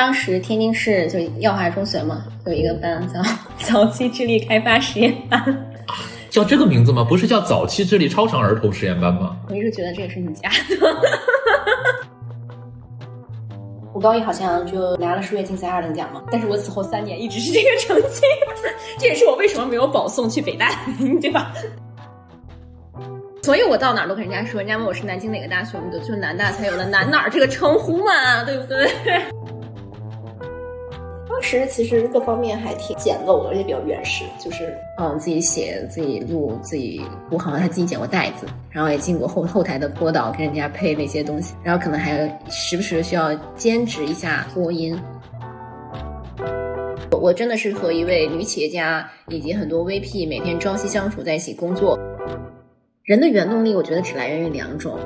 当时天津市就耀华中学嘛，有一个班叫早期智力开发实验班，叫这个名字吗？不是叫早期智力超常儿童实验班吗？我一直觉得这个是你家的。我高一好像就拿了数学竞赛二等奖嘛，但是我此后三年一直是这个成绩，这也是我为什么没有保送去北大的原因，对吧？所以我到哪儿都跟人家说，人家问我是南京哪个大学，我们就就南大才有了南哪儿这个称呼嘛，对不对？当时其实各方面还挺简陋的，而且比较原始，就是嗯自己写、自己录、自己，我好像还自己剪过带子，然后也进过后后台的播导，跟人家配那些东西，然后可能还时不时需要兼职一下播音。我我真的是和一位女企业家以及很多 VP 每天朝夕相处在一起工作。人的原动力，我觉得只来源于两种，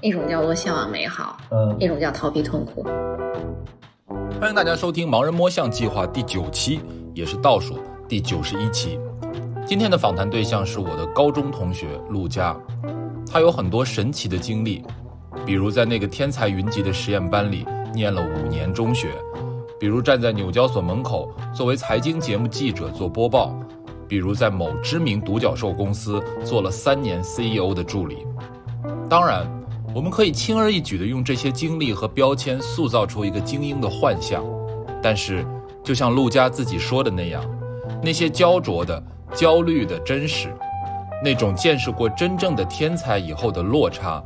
一种叫做向往美好，嗯一种叫逃避痛苦。欢迎大家收听《盲人摸象计划》第九期，也是倒数第九十一期。今天的访谈对象是我的高中同学陆佳，他有很多神奇的经历，比如在那个天才云集的实验班里念了五年中学，比如站在纽交所门口作为财经节目记者做播报，比如在某知名独角兽公司做了三年 CEO 的助理。当然，我们可以轻而易举地用这些经历和标签塑造出一个精英的幻象，但是，就像陆家自己说的那样，那些焦灼的、焦虑的真实，那种见识过真正的天才以后的落差，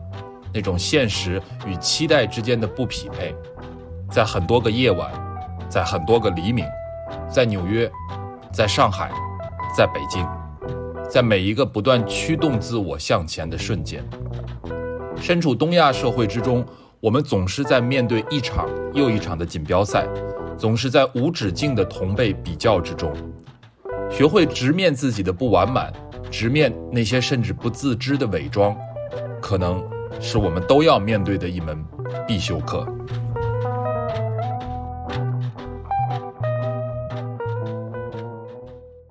那种现实与期待之间的不匹配，在很多个夜晚，在很多个黎明，在纽约，在上海，在北京，在每一个不断驱动自我向前的瞬间。身处东亚社会之中，我们总是在面对一场又一场的锦标赛，总是在无止境的同辈比较之中。学会直面自己的不完满，直面那些甚至不自知的伪装，可能是我们都要面对的一门必修课。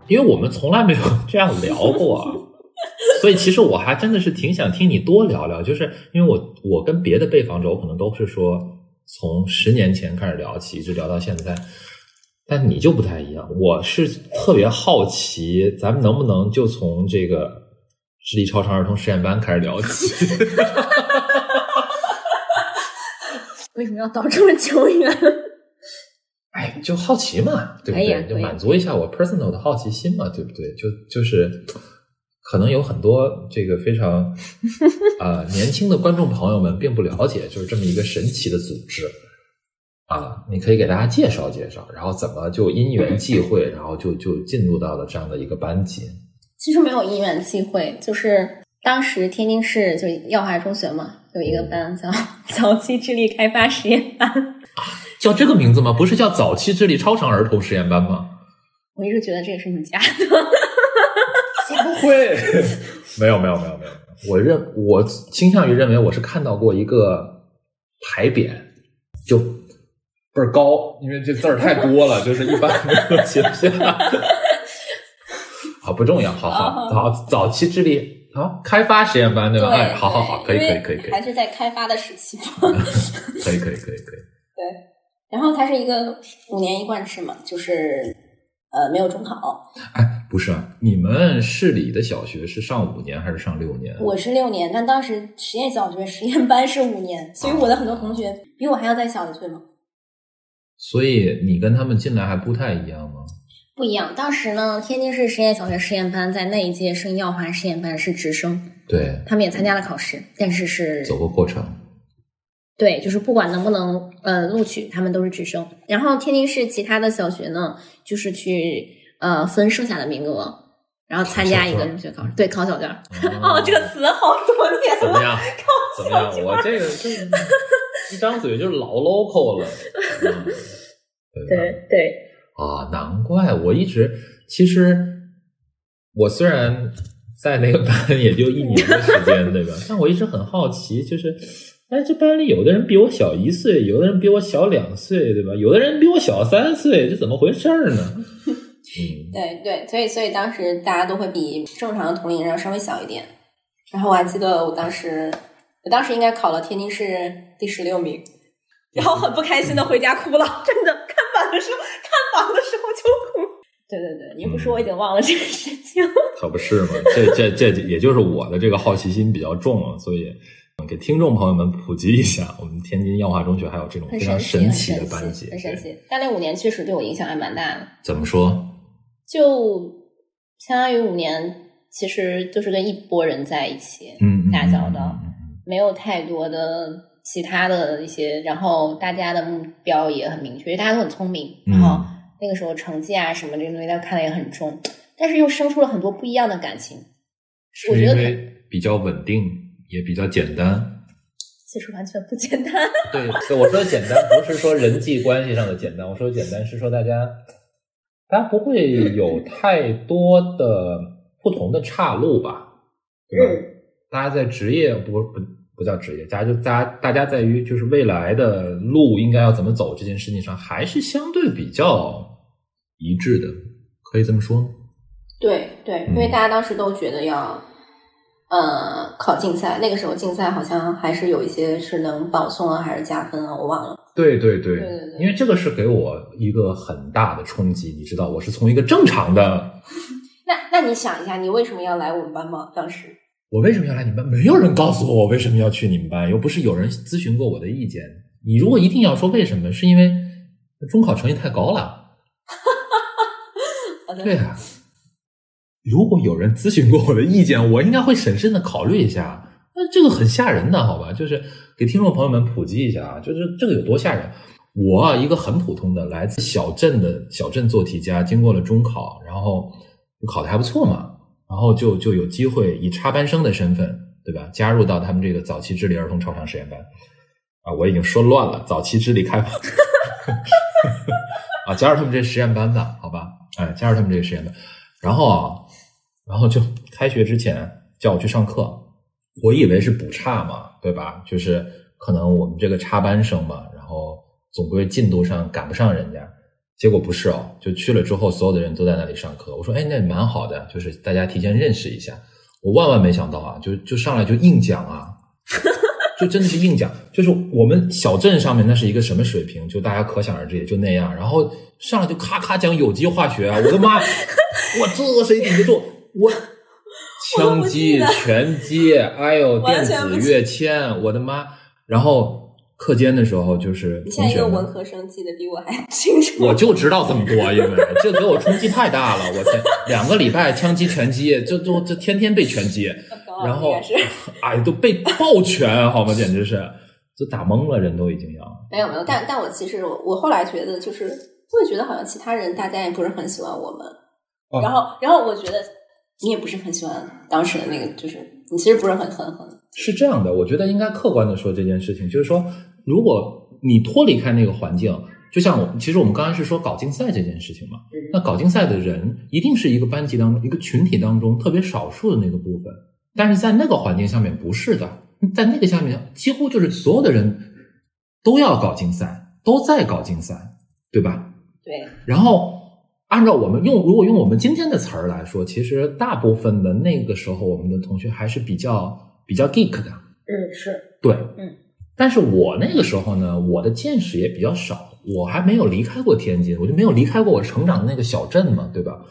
因为我们从来没有这样聊过，所以其实我还真的是挺想听你多聊聊。就是因为我我跟别的被访者，我可能都是说从十年前开始聊起，一直聊到现在，但你就不太一样。我是特别好奇，咱们能不能就从这个智力超常儿童实验班开始聊起？为什么要倒这么久远？哎，就好奇嘛，对不对？就满足一下我 personal 的好奇心嘛，对不对？就就是可能有很多这个非常 啊、呃年轻的观众朋友们并不了解，就是这么一个神奇的组织啊，你可以给大家介绍介绍，然后怎么就因缘际会，然后就就进入到了这样的一个班级。其实没有因缘际会，就是当时天津市就耀华中学嘛，有一个班叫 早期智力开发实验班。叫这个名字吗？不是叫早期智力超常儿童实验班吗？我一直觉得这个是你家的。会？没有没有没有没有，我认我倾向于认为我是看到过一个牌匾，就倍儿高，因为这字儿太多了，就是一般没有写不下。好，不重要，好好 好，早期智力好开发实验班对吧？哎，好好好，可以可以可以可以还是在开发的时期嘛。可以可以可以可以。对，然后它是一个五年一贯制嘛，就是呃没有中考。哎，不是啊，你们市里的小学是上五年还是上六年？我是六年，但当时实验小学实验班是五年，所以我的很多同学比我还要再小一岁嘛。所以你跟他们进来还不太一样吗？不一样，当时呢，天津市实验小学实验班在那一届升耀华实验班是直升，对，他们也参加了考试，但是是走过过程。对，就是不管能不能呃录取，他们都是直升。然后天津市其他的小学呢，就是去呃分剩下的名额，然后参加一个入学考试，对，考小卷儿。哦，这个词好多年了，怎么样？考怎么样？我这个就是 一张嘴就是老 local 了，嗯、对？对，啊，难怪我一直其实我虽然在那个班也就一年的时间，对吧？但我一直很好奇，就是哎，这班里有的人比我小一岁，有的人比我小两岁，对吧？有的人比我小三岁，这怎么回事儿呢？嗯，对对，所以所以当时大家都会比正常的同龄人要稍微小一点。然后我还记得我当时，我当时应该考了天津市第十六名，然后很不开心的回家哭了，真的看。榜的时候，看榜的时候就哭。对对对，你不说我已经忘了这个事情。可不是嘛，这这这也就是我的这个好奇心比较重了，所以给听众朋友们普及一下，我们天津耀华中学还有这种非常神奇的班级，很神奇。但那五年确实对我影响还蛮大的。怎么说？就相当于五年，其实就是跟一拨人在一起，嗯，打交道，没有太多的其他的一些，然后大家的目标也很明确，因为大家都很聪明，然后。那个时候成绩啊什么这些东西，他看的也很重，但是又生出了很多不一样的感情。我觉得比较稳定，也比较简单。其实完全不简单。对，我说的简单不是说人际关系上的简单，我说的简单是说大家，大家不会有太多的不同的岔路吧？对吧？大家在职业不不不叫职业，大家就大家大家在于就是未来的路应该要怎么走这件事情上，还是相对比较。一致的，可以这么说。对对，因为大家当时都觉得要，呃，考竞赛。那个时候竞赛好像还是有一些是能保送啊，还是加分啊，我忘了。对对对，因为这个是给我一个很大的冲击。你知道，我是从一个正常的。那那你想一下，你为什么要来我们班吗？当时我为什么要来你们班？没有人告诉我我为什么要去你们班，又不是有人咨询过我的意见。你如果一定要说为什么，是因为中考成绩太高了。对啊，如果有人咨询过我的意见，我应该会审慎的考虑一下。那这个很吓人的，好吧？就是给听众朋友们普及一下啊，就是这个有多吓人。我一个很普通的来自小镇的小镇做题家，经过了中考，然后考的还不错嘛，然后就就有机会以插班生的身份，对吧？加入到他们这个早期智力儿童超常实验班啊，我已经说乱了，早期智力开发 啊，加入他们这实验班的，好吧？哎，加入他们这个实验班，然后啊，然后就开学之前叫我去上课，我以为是补差嘛，对吧？就是可能我们这个插班生嘛，然后总归进度上赶不上人家，结果不是哦，就去了之后，所有的人都在那里上课。我说，哎，那蛮好的，就是大家提前认识一下。我万万没想到啊，就就上来就硬讲啊。就真的是硬讲，就是我们小镇上面那是一个什么水平，就大家可想而知，也就那样。然后上来就咔咔讲有机化学啊，我的妈！我这谁顶得住？我羟基、醛基，哎呦，电子跃迁，我的妈！然后。课间的时候，就是你现在一个文科生记得比我还清楚。我就知道这么多，因为 这给我冲击太大了。我天，两个礼拜枪击拳击，就就就天天被拳击，然后 哎，都被暴拳，好吗？简直是，就打懵了，人都已经要。没有没有，但但我其实我我后来觉得，就是会觉得好像其他人大家也不是很喜欢我们。然后然后我觉得你也不是很喜欢当时的那个，就是你其实不是很很很。是这样的，我觉得应该客观的说这件事情，就是说。如果你脱离开那个环境，就像我，其实我们刚才是说搞竞赛这件事情嘛。那搞竞赛的人一定是一个班级当中、一个群体当中特别少数的那个部分，但是在那个环境下面不是的，在那个下面几乎就是所有的人都要搞竞赛，都在搞竞赛，对吧？对。然后按照我们用，如果用我们今天的词儿来说，其实大部分的那个时候，我们的同学还是比较比较 geek 的。嗯，是对，嗯。但是我那个时候呢，我的见识也比较少，我还没有离开过天津，我就没有离开过我成长的那个小镇嘛，对吧？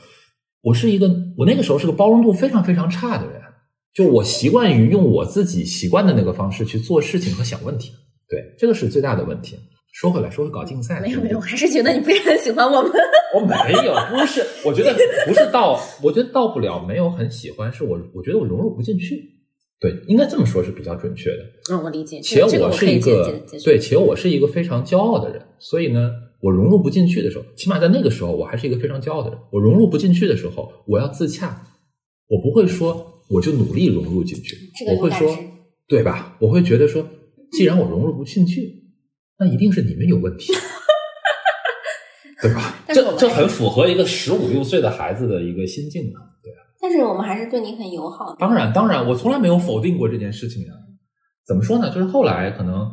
我是一个，我那个时候是个包容度非常非常差的人，就我习惯于用我自己习惯的那个方式去做事情和想问题，对，这个是最大的问题。说回来，说回搞竞赛，没有没有，我还是觉得你不是很喜欢我们。我没有，不是，我觉得不是到，我觉得到不了没有很喜欢，是我我觉得我融入不进去。对，应该这么说是比较准确的。嗯，我理解。且我是一个对，且我是一个非常骄傲的人，所以呢，我融入不进去的时候，起码在那个时候，我还是一个非常骄傲的人。我融入不进去的时候，我要自洽，我不会说我就努力融入进去，我会说，对吧？我会觉得说，既然我融入不进去，那一定是你们有问题，对吧？这这很符合一个十五六岁的孩子的一个心境啊。但是我们还是对你很友好。当然，当然，我从来没有否定过这件事情呀。怎么说呢？就是后来可能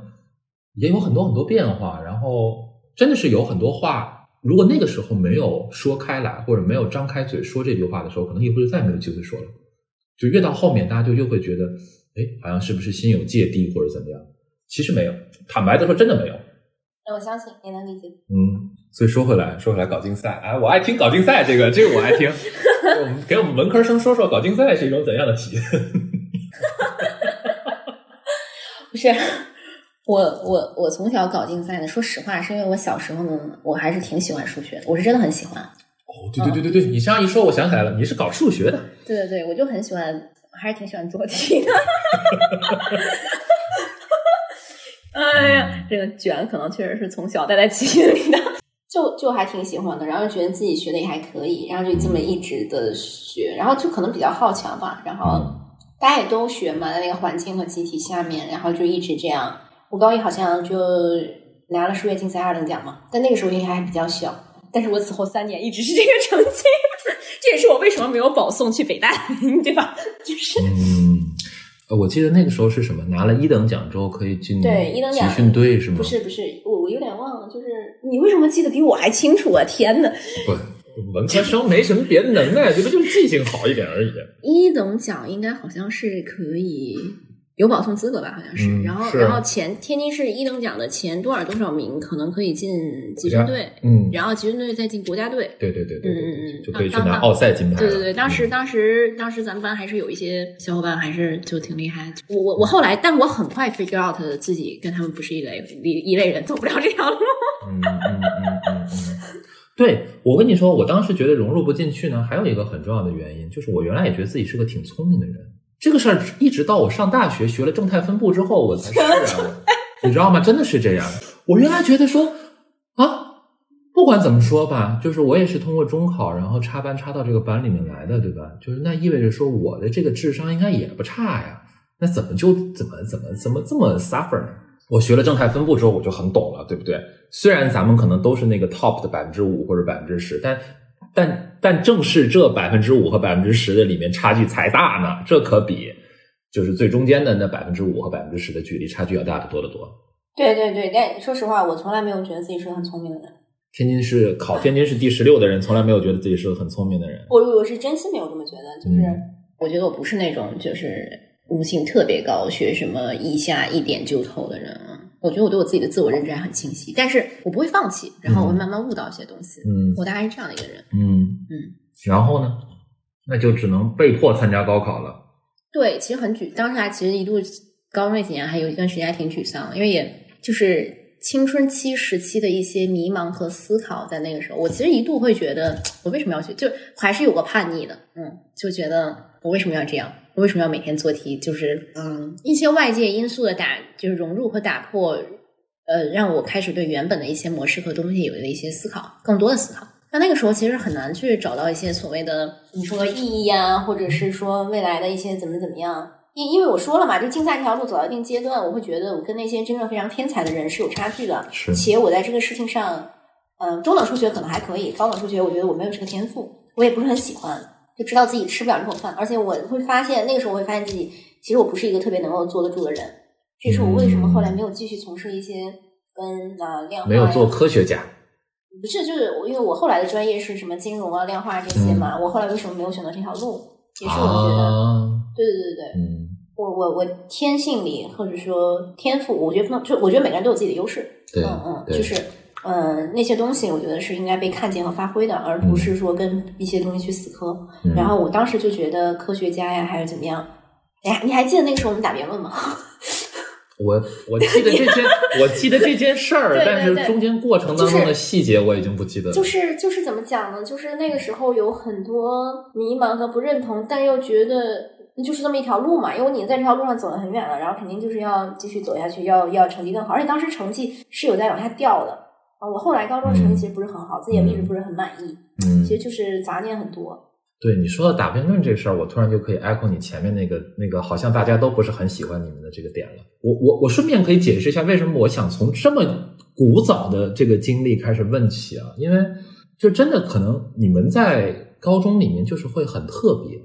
也有很多很多变化，然后真的是有很多话，如果那个时候没有说开来，或者没有张开嘴说这句话的时候，可能以后就再也没有机会说了。就越到后面，大家就越会觉得，哎，好像是不是心有芥蒂或者怎么样？其实没有，坦白的说，真的没有。那我相信你能理解。嗯，所以说回来，说回来，搞竞赛，哎，我爱听搞竞赛，这个，这个我爱听。我们给我们文科生说说搞竞赛是一种怎样的体验？不是，我我我从小搞竞赛的。说实话，是因为我小时候呢，我还是挺喜欢数学的，我是真的很喜欢。哦，对对对对对，你这样一说，我想起来了，你是搞数学的。对对对，我就很喜欢，还是挺喜欢做题的。哎呀，这个卷可能确实是从小带在基因里的，就就还挺喜欢的，然后觉得自己学的也还可以，然后就这么一直的学，然后就可能比较好强吧，然后大家也都学嘛，在那个环境和集体下面，然后就一直这样。我高一好像就拿了数学竞赛二等奖嘛，但那个时候应该还比较小，但是我此后三年一直是这个成绩，这也是我为什么没有保送去北大，对吧？就是。我记得那个时候是什么？拿了一等奖之后可以进对一等奖集训队是吗？不是不是，我我有点忘了。就是你为什么记得比我还清楚啊？天呐！不，文科生没什么别的能耐，这不就是记性好一点而已。一等奖应该好像是可以。有保送资格吧，好像是。然后，然后前天津市一等奖的前多少多少名，可能可以进集训队。嗯。然后集训队再进国家队。对对对对。嗯嗯嗯。就可以去拿奥赛金牌。对对对，当时当时当时咱们班还是有一些小伙伴还是就挺厉害。我我我后来，但我很快 figure out 自己跟他们不是一类一一类人，走不了这条路。嗯嗯嗯嗯嗯。对，我跟你说，我当时觉得融入不进去呢，还有一个很重要的原因，就是我原来也觉得自己是个挺聪明的人。这个事儿一直到我上大学学了正态分布之后，我才释然。你知道吗？真的是这样。我原来觉得说啊，不管怎么说吧，就是我也是通过中考，然后插班插到这个班里面来的，对吧？就是那意味着说我的这个智商应该也不差呀。那怎么就怎么怎么怎么这么 suffer 呢？我学了正态分布之后，我就很懂了，对不对？虽然咱们可能都是那个 top 的百分之五或者百分之十，但。但但正是这百分之五和百分之十的里面差距才大呢，这可比就是最中间的那百分之五和百分之十的距离差距要大得多得多。对对对，但说实话，我从来没有觉得自己是个很聪明的人。天津市考天津市第十六的人，从来没有觉得自己是个很聪明的人。我我是真心没有这么觉得，就是我觉得我不是那种就是悟性特别高、学什么一下一点就透的人啊。我觉得我对我自己的自我认知还很清晰，但是我不会放弃，然后我会慢慢悟到一些东西。嗯，我大概是这样的一个人。嗯嗯，然后呢，那就只能被迫参加高考了。对，其实很沮，当时还其实一度高中那几年还有一段时间还挺沮丧，因为也就是青春期时期的一些迷茫和思考，在那个时候，我其实一度会觉得我为什么要去，就还是有个叛逆的，嗯，就觉得我为什么要这样。为什么要每天做题？就是嗯，一些外界因素的打，就是融入和打破，呃，让我开始对原本的一些模式和东西有了一些思考，更多的思考。那那个时候其实很难去找到一些所谓的你说意义啊，或者是说未来的一些怎么怎么样。因因为我说了嘛，就竞赛这条路走到一定阶段，我会觉得我跟那些真正非常天才的人是有差距的。是，且我在这个事情上，嗯，中等数学可能还可以，高等数学我觉得我没有这个天赋，我也不是很喜欢。就知道自己吃不了这口饭，而且我会发现那个时候我会发现自己其实我不是一个特别能够坐得住的人，这是我为什么后来没有继续从事一些跟啊量化没有做科学家，不是就是我因为我后来的专业是什么金融啊量化这些嘛，我后来为什么没有选择这条路，也是我觉得对对对对对，嗯，我我我天性里或者说天赋，我觉得不能就我觉得每个人都有自己的优势，嗯嗯，就是。呃，那些东西我觉得是应该被看见和发挥的，而不是说跟一些东西去死磕。然后我当时就觉得科学家呀，还是怎么样？哎呀，你还记得那个时候我们打辩论吗？我我记得这件，我记得这件 事儿，但是中间过程当中的细节我已经不记得了。就是就是怎么讲呢？就是那个时候有很多迷茫和不认同，但又觉得那就是这么一条路嘛，因为你在这条路上走了很远了，然后肯定就是要继续走下去，要要成绩更好。而且当时成绩是有在往下掉的。我后来高中成绩其实不是很好，自己也一直不是很满意。嗯，其实就是杂念很多。对你说到打辩论这事儿，我突然就可以 echo 你前面那个那个，好像大家都不是很喜欢你们的这个点了。我我我顺便可以解释一下，为什么我想从这么古早的这个经历开始问起啊？因为就真的可能你们在高中里面就是会很特别。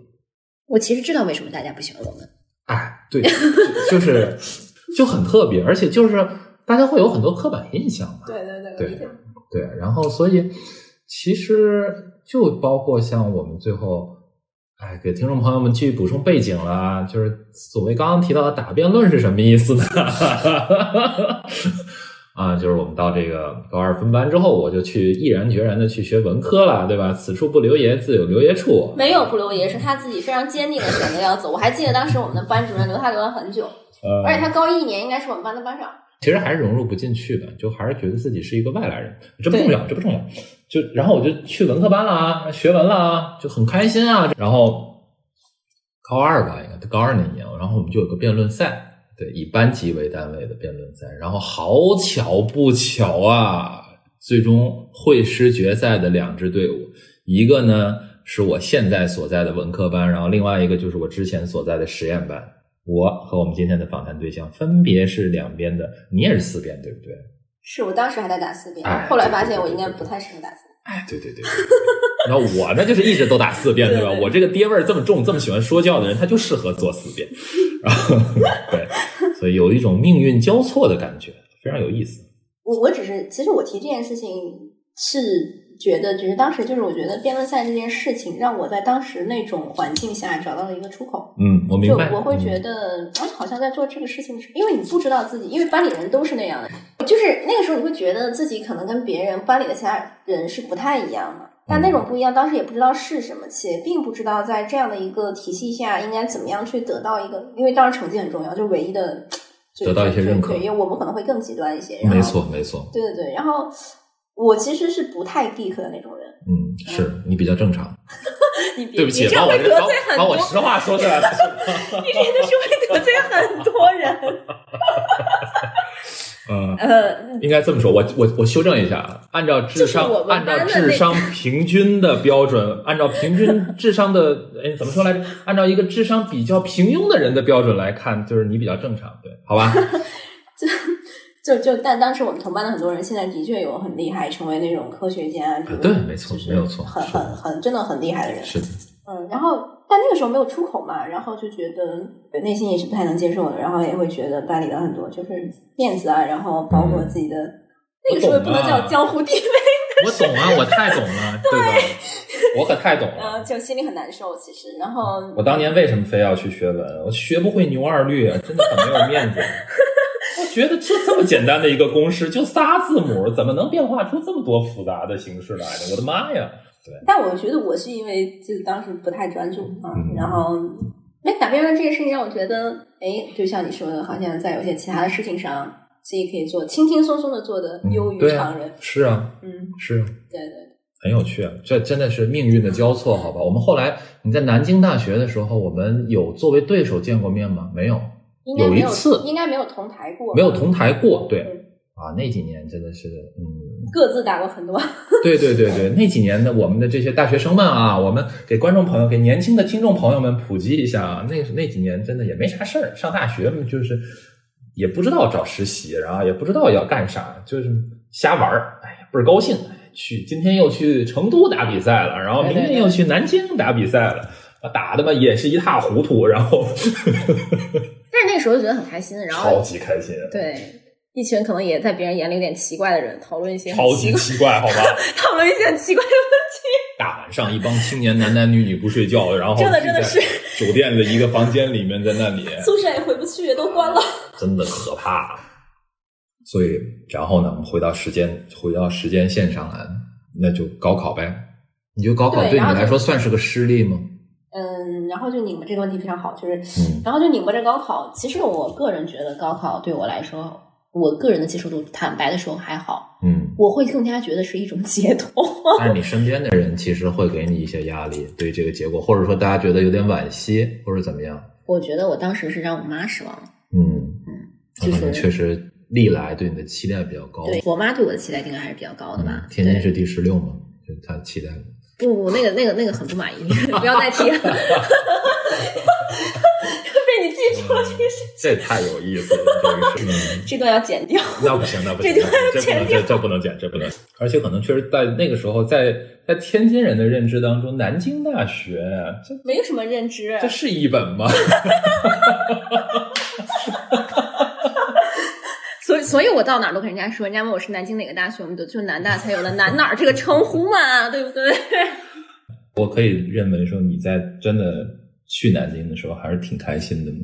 我其实知道为什么大家不喜欢我们。哎，对，就是就很特别，而且就是。大家会有很多刻板印象嘛？对对对，对对。然后，所以其实就包括像我们最后，哎，给听众朋友们继续补充背景了，就是所谓刚刚提到的打辩论是什么意思呢？啊，就是我们到这个高二分班之后，我就去毅然决然的去学文科了，对吧？此处不留爷，自有留爷处。没有不留爷，是他自己非常坚定的选择要走。我还记得当时我们的班主任留他留了很久，呃，而且他高一一年应该是我们班的班长。其实还是融入不进去的，就还是觉得自己是一个外来人，这不重要，这不重要。就然后我就去文科班了啊，学文了啊，就很开心啊。然后高二吧，应该高二那年，然后我们就有个辩论赛。对，以班级为单位的辩论赛，然后好巧不巧啊，最终会师决赛的两支队伍，一个呢是我现在所在的文科班，然后另外一个就是我之前所在的实验班。我和我们今天的访谈对象分别是两边的，你也是四边，对不对？是我当时还在打四边，哎后来发现我应该不太适合打四边。哎，对对对，对那我呢就是一直都打四遍，对吧？对我这个爹味儿这么重，这么喜欢说教的人，他就适合做四遍。然 后对，所以有一种命运交错的感觉，非常有意思。我我只是，其实我提这件事情是觉得，只是当时就是我觉得辩论赛这件事情让我在当时那种环境下找到了一个出口。嗯，我明就白。我会觉嗯得，哎，好像在做这个事情的时候，因为你不知道自己，因为班里人都是那样的，就是那个时候你会觉得自己可能跟别人班里的其他人是不太一样的。但那种不一样，当时也不知道是什么，且并不知道在这样的一个体系下应该怎么样去得到一个，因为当时成绩很重要，就是唯一的最得到一些认可对，因为我们可能会更极端一些。没错，没错。对对对，然后我其实是不太 geek 的那种人。嗯，是你比较正常。你别对不起，你这样把我这把会得罪很多把我，实话说出来了。你真的是会得罪很多人。嗯，呃，应该这么说，我我我修正一下啊，按照智商按照智商平均的标准，按照平均智商的，哎，怎么说来着？按照一个智商比较平庸的人的标准来看，就是你比较正常，对，好吧？就就就但当时我们同班的很多人，现在的确有很厉害，成为那种科学家，啊对没错没有错很很很真的很厉害的人。是的，嗯，然后但那个时候没有出口嘛，然后就觉得内心也是不太能接受的，然后也会觉得班里的很多就是面子啊，然后包括自己的、那个时候也不能叫江湖地位，我懂啊，我太懂了，对吧？我可太懂呃，了。就心里很难受。其实，然后我当年为什么非要去学文？我学不会牛二律，真的很没有面子。我觉得就这么简单的一个公式，就仨字母，怎么能变化出这么多复杂的形式来呢？我的妈呀！对但我觉得我是因为就是当时不太专注啊，嗯然后那打辩论这个事情让我觉得，哎，就像你说的，好像在有些其他的事情上，自己可以做轻轻松松的做的优于常人。是啊，嗯，是啊，对对，很有趣啊！这真的是命运的交错，好吧？我们后来你在南京大学的时候，我们有作为对手见过面吗？没有，有有一次应该没有同台过，没有同台过。对嗯啊，那几年真的是，嗯，各自打过很多。对对对对，那几年的我们的这些大学生们啊，我们给观众朋友、给年轻的听众朋友们普及一下啊，那那几年真的也没啥事儿，上大学嘛，就是也不知道找实习，然后也不知道要干啥，就是瞎玩儿，哎呀，倍儿高兴，哎去今天又去成都打比赛了，然后明天又去南京打比赛了，啊，打的嘛也是一塌糊涂，然后 但是那个时候就觉得很开心，然后超级开心，对一群可能也在别人眼里有点奇怪的人讨论一些超级奇怪，好吧？讨论一些很奇怪的问题大晚上一帮青年男男女女不睡觉，然后真的真的是酒店的一个房间里面，在那里，宿舍也回不去，都关了。真的可怕。所以，然后呢，我们回到时间，回到时间线上来，那就高考呗。你觉得高考对你来说算是个失利吗？嗯，然后就拧巴这个问题非常好，就是嗯然后就拧巴这高考。其实我个人觉得高考对我来说，我个人的接受度，坦白的说还好。嗯，我会更加觉得是一种解脱。但是你身边的人其实会给你一些压力，对这个结果，或者说大家觉得有点惋惜，或者怎么样？我觉得我当时是让我妈失望了。嗯嗯，就是确实历来对你的期待比较高。对我妈对我的期待应该还是比较高的吧嗯？天津是第十六嘛，就她期待的。不不，那个那个那个很不满意，不要再提了。被你记住了这个事，这太有意思了，这 这段要剪掉。那不行，那不行，这这不能剪，这不能。而且可能确实在那个时候，在在天津人的认知当中，南京大学这没有什么认知，这是一本吗？所以，所以我到哪儿都跟人家说，人家问我是南京哪个大学，我们都就南大才有了南哪儿这个称呼嘛，对不对？我可以认为说，你在真的去南京的时候，还是挺开心的吗？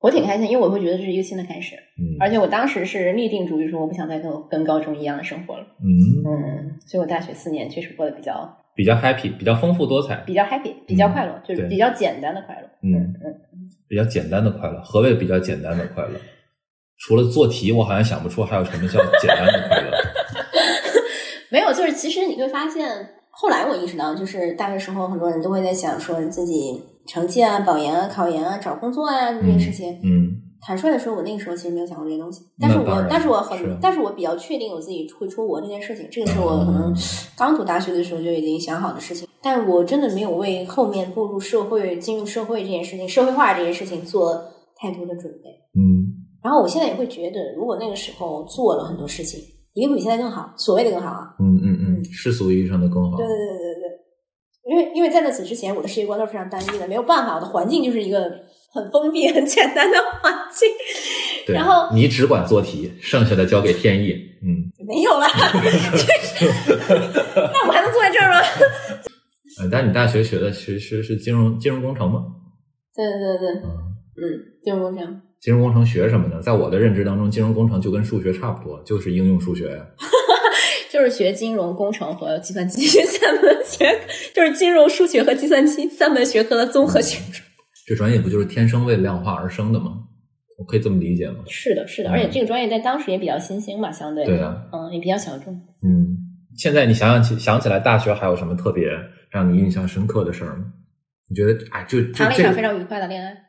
我挺开心，因为我会觉得这是一个新的开始，嗯，而且我当时是立定主意说我不想再跟跟高中一样的生活了。嗯，嗯，所以我大学四年确实过得比较比较 happy，比较丰富多彩，比较 happy，比较快乐，就是比较简单的快乐。嗯嗯，比较简单的快乐。何谓比较简单的快乐？除了做题，我好像想不出还有什么叫简单的快乐。没有，就是其实你会发现，后来我意识到，就是大学时候很多人都会在想说自己成绩啊、保研啊、考研啊、找工作啊这些事情。嗯坦率的说，我那个时候其实没有想过这些东西，但是我但是我很但是我比较确定我自己会出国这件事情，这个是我可能嗯刚读大学的时候就已经想好的事情，但我真的没有为后面步入社会、进入社会这件事情、社会化这件事情做太多的准备。嗯然后我现在也会觉得，如果那个时候做了很多事情，一定会比现在更好，所谓的更好啊。嗯嗯嗯，世俗意义上的更好对。对对对对，因为因为在那此之前，我的世界观都是非常单一的，没有办法，我的环境就是一个很封闭、很简单的环境，对，然后你只管做题，剩下的交给天意。嗯，没有了，那我还能坐在这儿吗？呃但你大学学的其实是金融金融工程吗？对对对对，嗯，嗯，金融工程，金融工程学什么呢？在我的认知当中，金融工程就跟数学差不多，就是应用数学呀。就是学金融工程和计算机 三门学，就是金融、数学和计算机三门学科的综合学科。这专业不就是天生为量化而生的吗？我可以这么理解吗？是的，是的，嗯而且这个专业在当时也比较新兴嘛，相对对啊，嗯，也比较小众。嗯，现在你想想起想起来，大学还有什么特别让你印象深刻的事儿吗？你觉得哎，就谈了一场非常愉快的恋爱。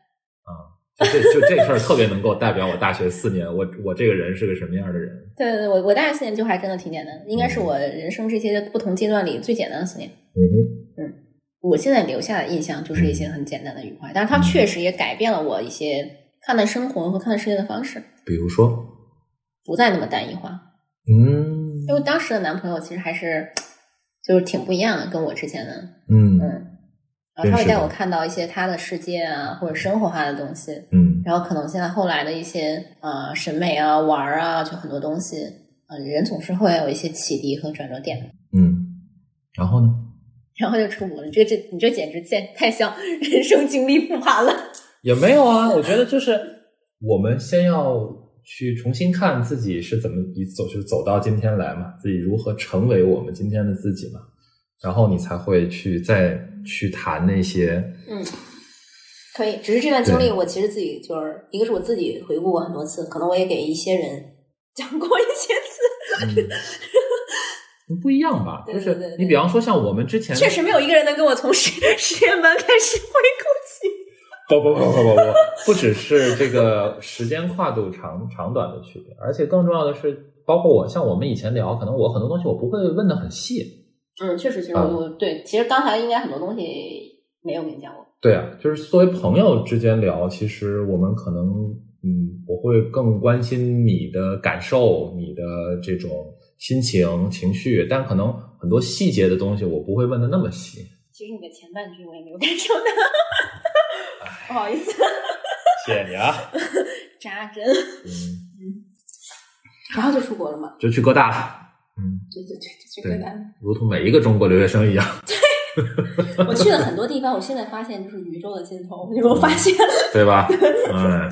就这就这事儿特别能够代表我大学四年，我我这个人是个什么样的人？对对对，我我大学四年就还真的挺简单，应该是我人生这些不同阶段里最简单的四年。嗯嗯，我现在留下的印象就是一些很简单的愉快，但是它确实也改变了我一些看待生活和看待世界的方式，比如说，不再那么单一化。嗯。因为。当时的男朋友其实还是就是挺不一样的，跟我之前的，嗯。嗯，然后他会带我看到一些他的世界啊，或者生活化的东西，嗯然后可能现在后来的一些呃审美啊、玩儿啊，就很多东西，呃，人总是会有一些启迪和转折点的。嗯，然后呢？然后就出国了，你这这你这简直太太像人生经历复盘了。也没有啊，我觉得就是我们先要去重新看自己是怎么一走就走到今天来嘛，自己如何成为我们今天的自己嘛，然后你才会去再去谈那些嗯，可以。只是这段经历，我其实自己就是一个是我自己回顾过很多次，可能我也给一些人 讲过一些次。嗯，不一样吧？就是你比方说像我们之前确实没有一个人能跟我从实 实验班开始回顾起。不不不不不不，不只是这个时间跨度长长短的区别，而且更重要的是，包括我像我们以前聊，可能我很多东西我不会问的很细。嗯，确实，其实啊我对，其实刚才应该很多东西没有跟你讲过。对啊，就是作为朋友之间聊，其实我们可能，嗯，我会更关心你的感受、你的这种心情、情绪，但可能很多细节的东西我不会问的那么细。其实你的前半句我也没有感受到，不好意思，谢谢你啊，扎针。嗯，然后就出国了嘛？就去哥大了，嗯，对对对。如同每一个中国留学生一样，我去了很多地方，我现在发现就是宇宙的尽头。你有没有发现？对吧？嗯，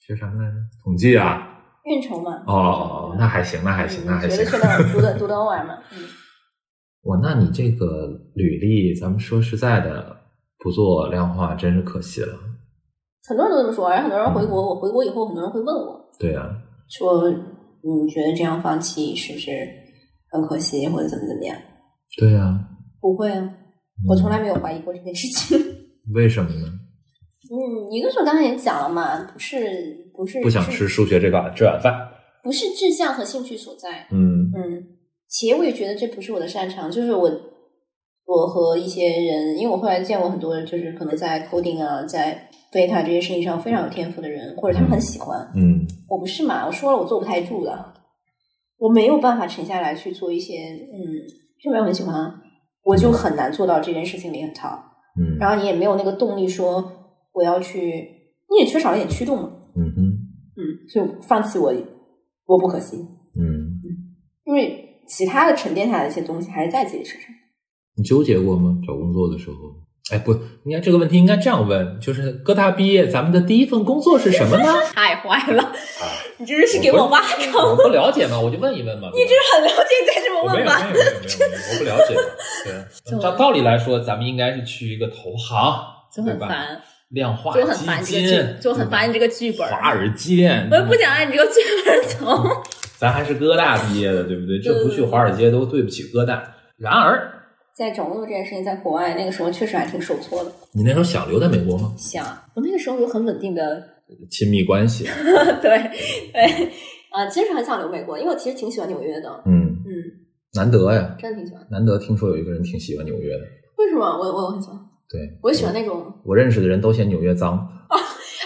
学啥来着？统计啊。运筹嘛。哦哦哦，那还行，那还行，那还行学的。学的读的 读的欧尔嘛。嗯，哇，那你这个履历，咱们说实在的，不做量化真是可惜了。很多人都这么说，然后很多人回国，我回国以后，很多人会问我对啊，说：“你觉得这样放弃是不是很可惜，或者怎么怎么样对啊，？”不会啊，我从来没有怀疑过这件事情。为什么呢？嗯，一个是我刚才也讲了嘛，不是不是不想吃数学这碗这碗饭。不是志向和兴趣所在。嗯嗯，且我也觉得这不是我的擅长，就是我我和一些人，因为我后来见过很多，就是可能在 coding 啊，在 beta 这些事情上非常有天赋的人，或者他们很喜欢，嗯我不是嘛，我说了我坐不太住的，我没有办法沉下来去做一些，嗯，就没有很喜欢啊，我就很难做到这件事情里很淘，嗯，然后你也没有那个动力说我要去，你也缺少了一点驱动嘛，嗯哼嗯，所以放弃我我不可惜，嗯，因为其他的沉淀下来的一些东西还是在自己身上。你纠结过吗？找工作的时候？哎，不，应该这个问题应该这样问，就是哥大毕业，咱们的第一份工作是什么呢？太坏了，啊，你这是给我挖坑。我不了解嘛，我就问一问嘛。你这是很了解，你再这么问吧。没有没有，我不了解嘛。对，照道理来说，咱们应该是去一个投行，就？很烦，量化就很烦基金这个剧，，就很烦你这个剧本。华尔街，我也不想按你这个剧本走。咱还是哥大毕业的，对不对？这不去华尔街都对不起哥大。然而，在找工作这件事情，在国外那个时候确实还挺受挫的。你那时候想留在美国吗？想，我那个时候有很稳定的，亲密关系，对 对，啊，其实很想留美国，因为我其实挺喜欢纽约的。嗯，嗯，难得呀，真的挺喜欢。难得听说有一个人挺喜欢纽约的。为什么？我我很喜欢，对，我喜欢那种。我认识的人都嫌纽约脏，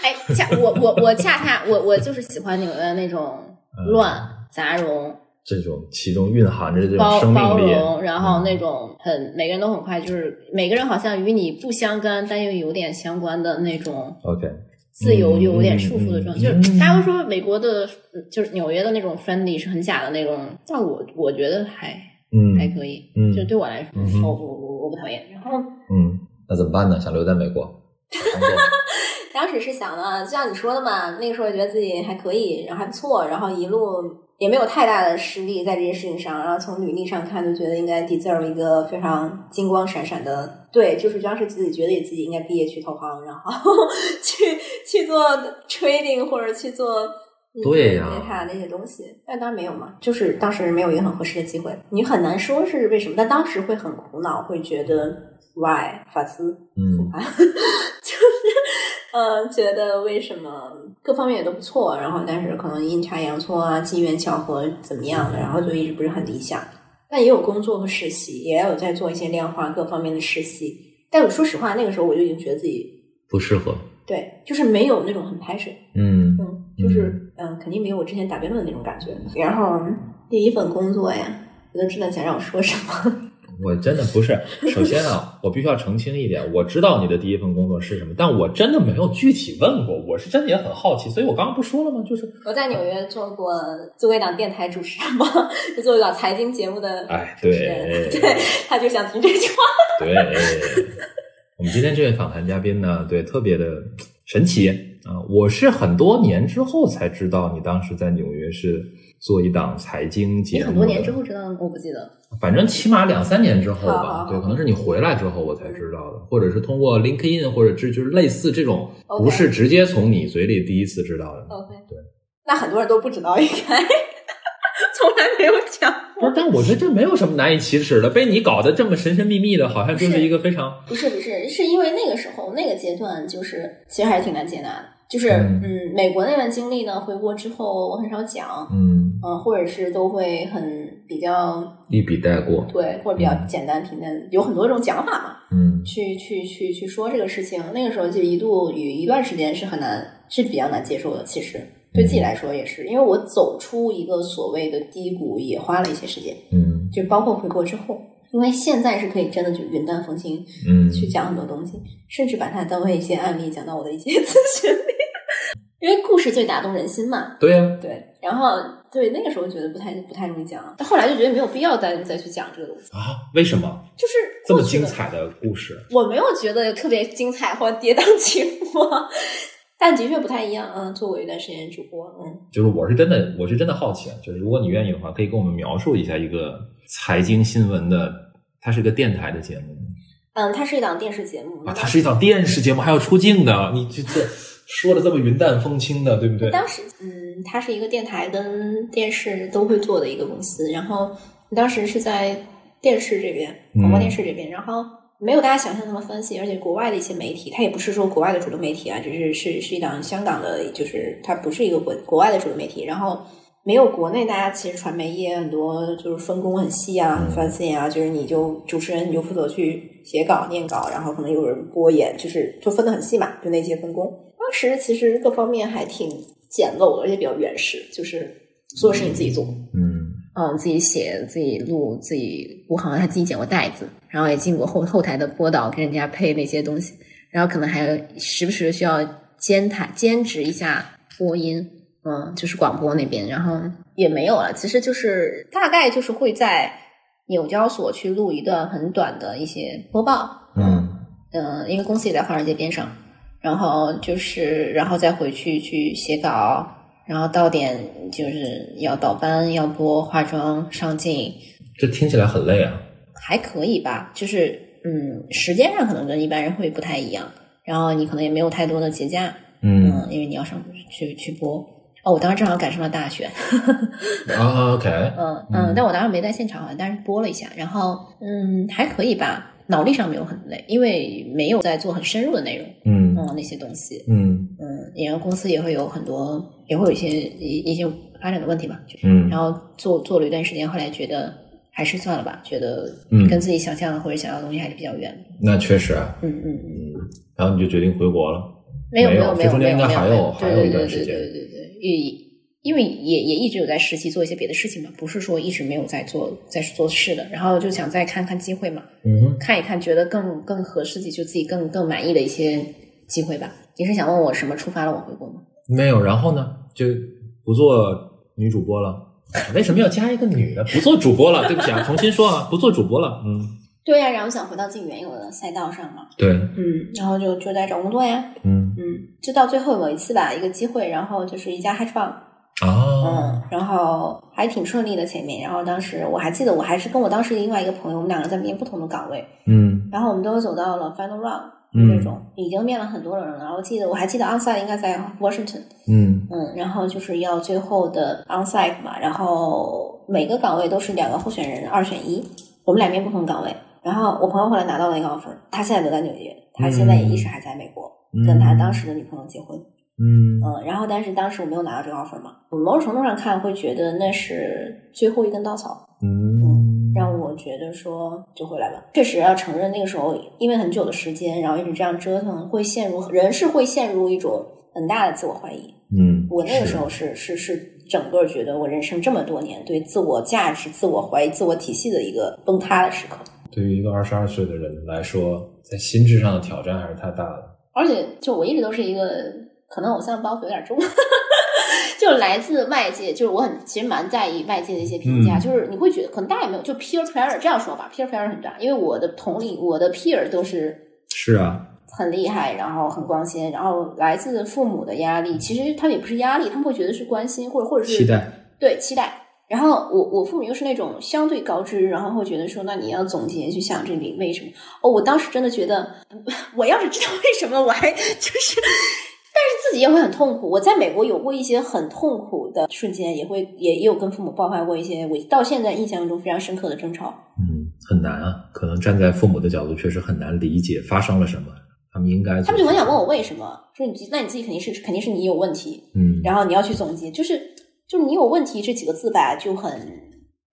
哎，恰我我我恰恰我我就是喜欢纽约那种 乱杂糅。这种其中蕴含着这种包生包命力。容，然后那种很每个人都很快，就是每个人好像与你不相干，但又有点相关的那种 OK，自由又有点束缚的状态。嗯就是大家都说美国的，就是纽约的那种 friendly 是很假的那种，但我我觉得还嗯还可以，嗯就对我来说，我我我我不讨厌。然后嗯，那怎么办呢？想留在美国？当时是想的，就像你说的嘛，那个时候觉得自己还可以，然后还不错，然后一路也没有太大的实力在这些事情上，然后从履历上看，就觉得应该 deserve 一个非常金光闪闪的，对，就是当时自己觉得自己应该毕业去投行，然后 去去做 trading 或者去做。对那些东西，但当然没有嘛，就是当时没有一个很合适的机会，你很难说是为什么，但当时会很苦恼，会觉得 why 法斯，嗯 就是呃，觉得为什么各方面也都不错，然后但是可能阴差阳错啊、机缘巧合怎么样的，然后就一直不是很理想。但也有工作和实习，也有在做一些量化各方面的实习。但我说实话，那个时候我就已经觉得自己不适合。对，就是没有那种很 passion，嗯嗯，就是嗯、肯定没有我之前打辩论的那种感觉。然后第一份工作呀，我都知道想让我说什么。我真的不是。首先啊，我必须要澄清一点，我知道你的第一份工作是什么，但我真的没有具体问过，我是真的也很好奇，所以我刚刚不说了吗？就是，我在纽约做过做过一档电台主持人嘛，就做一档财经节目的哎。对对，他就想听这句话。对。我们今天这位访谈嘉宾呢，对，特别的神奇啊！我是很多年之后才知道，你当时在纽约是做一档财经节目。你很多年之后知道的，我不记得。反正起码两三年之后好好吧，好对，可能是你回来之后我才知道的，或者是通过 LinkedIn 或者这就是类似这种，不是直接从你嘴里第一次知道的。OK，对，那很多人都不知道，应该 从来没有讲过。不是，但我觉得这没有什么难以启齿的，被你搞得这么神神秘秘的，好像就是一个非常不是不是，是因为那个时候那个阶段，就是其实还是挺难接纳的。就是嗯。嗯，美国那段经历呢，回国之后我很少讲，嗯。嗯，或者是都会很比较一笔带过，对，或者比较简单平淡，有很多种讲法嘛。嗯。去去去去说这个事情，那个时候就一度有一段时间是很难，是比较难接受的。其实对自己来说也是，因为我走出一个所谓的低谷也花了一些时间，嗯。就包括回国之后，因为现在是可以真的就云淡风轻嗯，去讲很多东西，甚至把它当为一些案例讲到我的一些 咨询里，因为故事最打动人心嘛。对呀、对，然后对那个时候觉得不太不太容易讲，但后来就觉得没有必要再再去讲这个东西，啊，为什么就是这么精彩的故事？我没有觉得特别精彩或跌宕起伏，但的确不太一样。嗯，做过一段时间主播，嗯，就是我是真的，我是真的好奇啊，就是如果你愿意的话，可以跟我们描述一下一个财经新闻的，它是个电台的节目嗯，它是一档电视节目。啊，它是一档电视节目，还要出镜的，你这这说的这么云淡风轻的，对不对？当时，嗯，它是一个电台跟电视都会做的一个公司。然后当时是在电视这边，广播电视这边，然后没有大家想象那么分析，而且国外的一些媒体，它也不是说国外的主流媒体啊，只是是是一档香港的，就是它不是一个国国外的主流媒体，然后。没有国内，大家其实传媒业很多就是分工很细啊，很 fancy 啊，就是你就主持人你就负责去写稿、念稿，然后可能有人播演，就是就分得很细嘛，就那些分工。当时其实各方面还挺简陋的，而且比较原始，就是所有事情自己做，嗯。嗯，自己写、自己录、自己，我好像还自己剪过带子，然后也进过后后台的播导，跟人家配那些东西，然后可能还时不时需要兼台兼职一下播音，嗯，就是广播那边，然后也没有了，其实就是大概就是会在纽交所去录一段很短的一些播报，嗯。嗯，因为公司也在华尔街边上，然后就是然后再回去去写稿，然后到点就是要倒班、要播、化妆、上镜，这听起来很累啊。还可以吧，就是嗯，时间上可能跟一般人会不太一样，然后你可能也没有太多的节假，嗯嗯，因为你要上去去播。哦，我当时正好赶上了大选，啊，OK，嗯嗯，但我当时没在现场，好像但是播了一下，然后嗯还可以吧，脑力上没有很累，因为没有在做很深入的内容，嗯嗯那些东西，嗯。嗯，演员公司也会有很多，也会有一些一一些发展的问题吧，就嗯。然后做做了一段时间，后来觉得还是算了吧，觉得嗯。跟自己想象的或者想要的东西还是比较远，那确实啊。嗯嗯嗯，然后你就决定回国了。没有没有没有没有中间应该还没有还有对对对对一段时间。对对对，因因为也也一直有在实习做一些别的事情嘛，不是说一直没有在做在做事的，然后就想再看看机会嘛，嗯看一看，觉得更更合适自己，就自己更更满意的一些机会吧。你是想问我什么触发了我回国吗？没有，然后呢，就不做女主播了。为什么要加一个女的？不做主播了，对不起啊，重新说啊，不做主播了。嗯，对呀、然后想回到自己原有的赛道上嘛，对，嗯，然后就就在找工作呀，嗯。嗯，就到最后有一次吧，一个机会，然后就是一家 hedge fund，哦嗯，然后还挺顺利的前面，然后当时我还记得我还是跟我当时另外一个朋友，我们两个在面不同的岗位，嗯。然后我们都走到了 final round 嗯那种，已经面了很多人了，然后记得我还记得 onsite 应该在 Washington，嗯。嗯，然后就是要最后的 onsite 嘛，然后每个岗位都是两个候选人二选一，我们两边不同岗位。然后我朋友后来拿到了一个 offer，他现在留在纽约，他现在也一直还在美国，嗯跟他当时的女朋友结婚。嗯。嗯，然后但是当时我没有拿到这个 offer 嘛，我某种程度上看会觉得那是最后一根稻草，嗯，觉得说就回来吧。确实要承认那个时候因为很久的时间，然后一直这样折腾，会陷入人是会陷入一种很大的自我怀疑。嗯，我那个时候是是是整个觉得我人生这么多年对自我价值、自我怀疑、自我体系的一个崩塌的时刻。对于一个二十二岁的人来说，在心智上的挑战还是太大了。而且就我一直都是一个可能偶像包袱有点重，就来自外界，就是我很其实蛮在意外界的一些评价，嗯就是你会觉得可能大家也没有，就 peer pressure 这样说吧，peer pressure 很大，因为我的同龄，我的 peer 都是是啊，很厉害，然后很光鲜，然后来自父母的压力，其实他们也不是压力，他们会觉得是关心，或者或者是期待。对期待。然后我我父母又是那种相对高知，然后会觉得说，那你要总结去想这里为什么？哦，我当时真的觉得，我要是知道为什么，我还 就是，但是自己也会很痛苦。我在美国有过一些很痛苦的瞬间，也会也也有跟父母爆发过一些我到现在印象中非常深刻的争吵。嗯，很难啊，可能站在父母的角度，确实很难理解发生了什么，他们应该做他们就很想问我为什么，说你自己那你自己肯定是肯定是你有问题，嗯，然后你要去总结，就是就是你有问题这几个字吧，就很。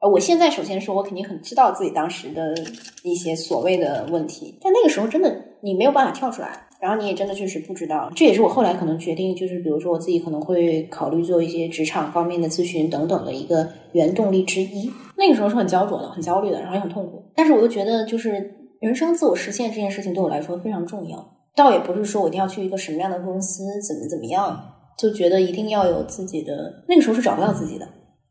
呃，我现在首先说，我肯定很知道自己当时的一些所谓的问题，但那个时候真的你没有办法跳出来，然后你也真的确实不知道。这也是我后来可能决定，就是比如说我自己可能会考虑做一些职场方面的咨询等等的一个原动力之一。那个时候是很焦灼的，很焦虑的，然后也很痛苦。但是我又觉得，就是人生自我实现这件事情对我来说非常重要。倒也不是说我一定要去一个什么样的公司，怎么怎么样，就觉得一定要有自己的。那个时候是找不到自己的，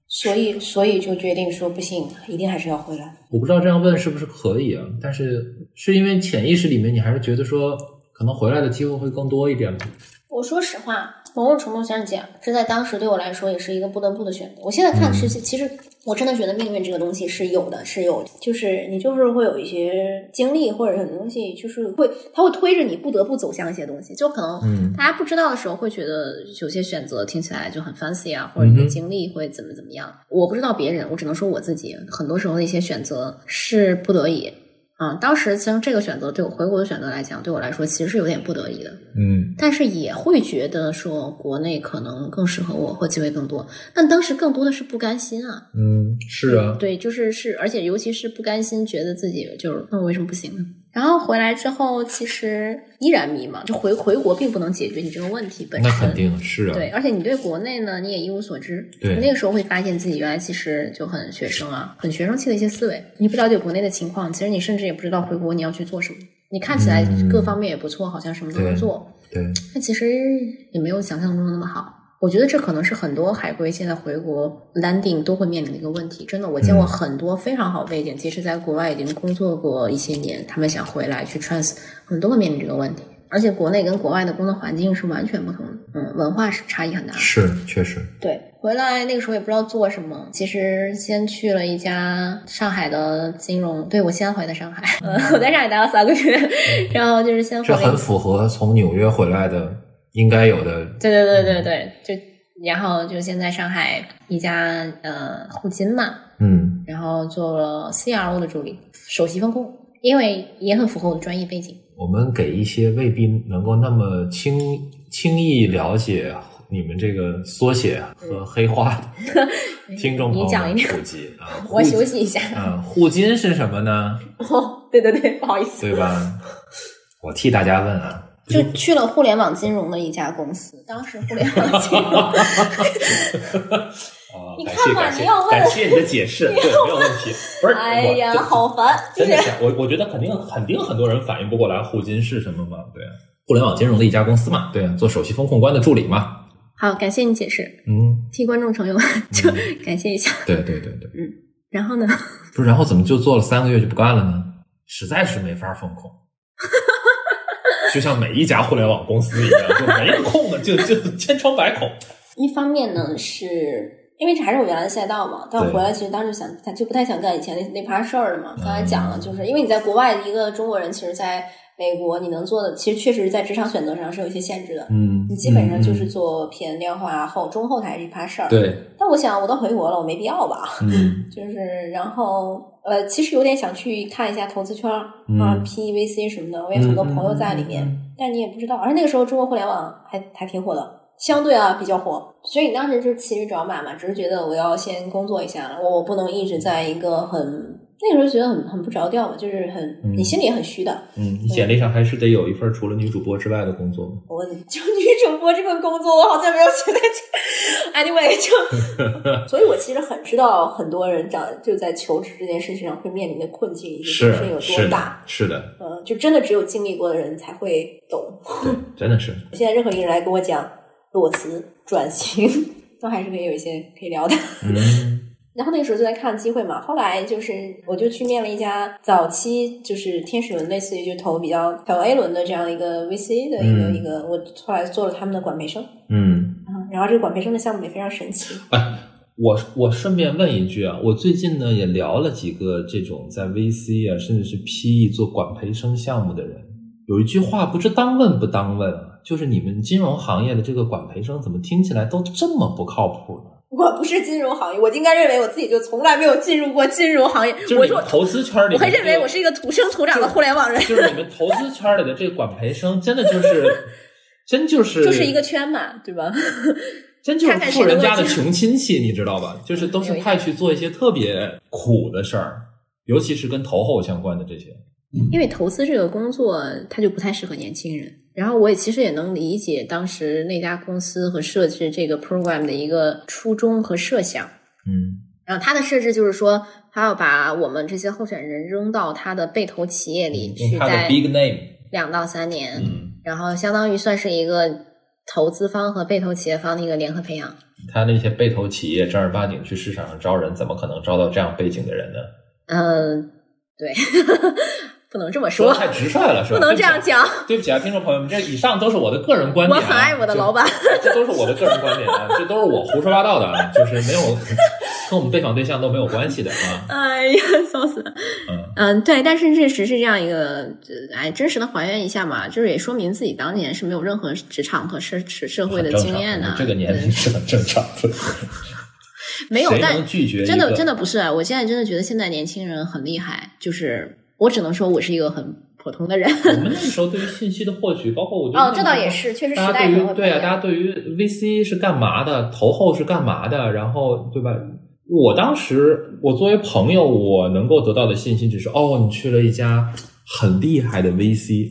所以所以就决定说不行，一定还是要回来。我不知道这样问是不是可以啊，但是是因为潜意识里面你还是觉得说，可能回来的机会会更多一点吧？我说实话，某种程度上讲，这在当时对我来说也是一个不得不的选择。我现在看是，其实我真的觉得命运这个东西是有的，是有的，就是你就是会有一些经历或者什么东西，就是会它会推着你不得不走向一些东西，就可能嗯大家不知道的时候会觉得有些选择听起来就很 fancy 啊，或者你的经历会怎么怎么样。我不知道别人，我只能说我自己，很多时候的一些选择是不得已。啊、当时其实这个选择对我回国的选择来讲，对我来说其实是有点不得已的。嗯但是也会觉得说国内可能更适合我，或机会更多。但当时更多的是不甘心啊，嗯，是啊，对，就是是，而且尤其是不甘心，觉得自己就是那我为什么不行呢？然后回来之后，其实依然迷茫，就回回国并不能解决你这个问题本身。那肯定是啊，对，而且你对国内呢，你也一无所知。对那个时候会发现自己原来其实就很学生啊，很学生气的一些思维。你不了解国内的情况，其实你甚至也不知道回国你要去做什么。你看起来嗯各方面也不错，好像什么都能做，对，但其实也没有想象中的那么好。我觉得这可能是很多海归现在回国 landing 都会面临的一个问题。真的，我见过很多非常好背景，即使在国外已经工作过一些年，他们想回来去 trans，很多会面临这个问题。而且国内跟国外的工作环境是完全不同的，嗯，文化是差异很大。是，确实。对，回来那个时候也不知道做什么，其实先去了一家上海的金融，对我先回的上海，嗯，我在上海待了三个月，然后就是先回。这很符合从纽约回来的应该有的。对对对对对，就然后就现在上海一家呃互金嘛，嗯，然后做了 CRO 的助理，首席风控，因为也很符合我的专业背景。我们给一些未必能够那么轻轻易了解你们这个缩写和黑话的 听众朋友们普及啊，我休息一下啊。互金是什么呢？哦，对对对，不好意思，对吧？我替大家问啊，就去了互联网金融的一家公司，当时互联网金融。啊，你看吧，你要问，感谢你的解释，对，没有问题。不是，哎呀，好烦！真的是，我我觉得肯定肯定很多人反应不过来，互金是什么嘛？对，互联网金融的一家公司嘛，对，做首席风控官的助理嘛。好，感谢你解释。嗯，替观众朋友们就感谢一下。对对对对，嗯，然后呢？不是，然后怎么就做了三个月就不干了呢？实在是没法风控，就像每一家互联网公司一样，就没空的，就就千疮百孔。一方面呢是。因为这还是我原来的赛道嘛，但我回来其实当时想，就不太想干以前那那趴事儿了嘛。刚才讲了，就是因为你在国外一个中国人，其实在美国你能做的，其实确实在职场选择上是有一些限制的。嗯，你基本上就是做偏量化后中后台这一趴事儿。对。但我想，我都回国了，我没必要吧？嗯。就是，然后呃，其实有点想去看一下投资圈啊，PEVC 什么的，我有很多朋友在里面，但你也不知道。而且那个时候中国互联网还还挺火的。相对啊比较火，所以你当时就骑驴找马嘛，只是觉得我要先工作一下，我我不能一直在一个很那个时候觉得很很不着调嘛，就是很你心里也很虚的。嗯，你简历上还是得有一份除了女主播之外的工作。我就女主播这份工作，我好像没有写在这。Anyway，就，所以我其实很知道很多人找就在求职这件事情上会面临的困境以及是有多大。是的，嗯，就真的只有经历过的人才会懂。真的是。现在任何一个人来跟我讲。裸辞转型都还是可以有一些可以聊的。嗯，然后那个时候就在看机会嘛。后来就是我就去面了一家早期就是天使轮，类似于就投比较投 A 轮的这样一个 VC 的一个一个。我后来做了他们的管培生。嗯，然后这个管培生的项目也非常神奇。哎，我我顺便问一句啊，我最近呢也聊了几个这种在 VC 啊，甚至是 PE 做管培生项目的人，有一句话不知当问不当问啊。就是你们金融行业的这个管培生，怎么听起来都这么不靠谱呢？我不是金融行业，我应该认为我自己就从来没有进入过金融行业。就是你们投资圈里，我会认为我是一个土生土长的互联网人。就是你们投资圈里的这个管培生，真的就是 真就是就是一个圈嘛，对吧？真就是富人家的穷亲戚，你知道吧？就是都是派去做一些特别苦的事儿，尤其是跟投后相关的这些。因为投资这个工作，它就不太适合年轻人。然后我也其实也能理解当时那家公司和设置这个 program 的一个初衷和设想。嗯，然后它的设置就是说，它要把我们这些候选人扔到他的被投企业里去，在 big name 两到三年，嗯，然后相当于算是一个投资方和被投企业方的一个联合培养。他那些被投企业正儿八经去市场上招人，怎么可能招到这样背景的人呢？嗯，对。不能这么说，太直率了，是吧？不能这样讲。对不起啊，听众朋友们，这以上都是我的个人观点。我很爱我的老板，这都是我的个人观点啊，这都是我胡说八道的啊，就是没有 跟我们被访对象都没有关系的啊。哎呀，笑死了。嗯嗯，对，但是确实是这样一个，哎，真实的还原一下嘛，就是也说明自己当年是没有任何职场和社社会的经验的。这个年龄是很正常的。没有，但真的真的不是。我现在真的觉得现在年轻人很厉害，就是。我只能说，我是一个很普通的人。我们那个时候对于信息的获取，包括我觉得哦，这倒也是，确实时代对于对啊，大家对于 VC 是干嘛的，投后是干嘛的，然后对吧？我当时我作为朋友，我能够得到的信息只是哦，你去了一家很厉害的 VC，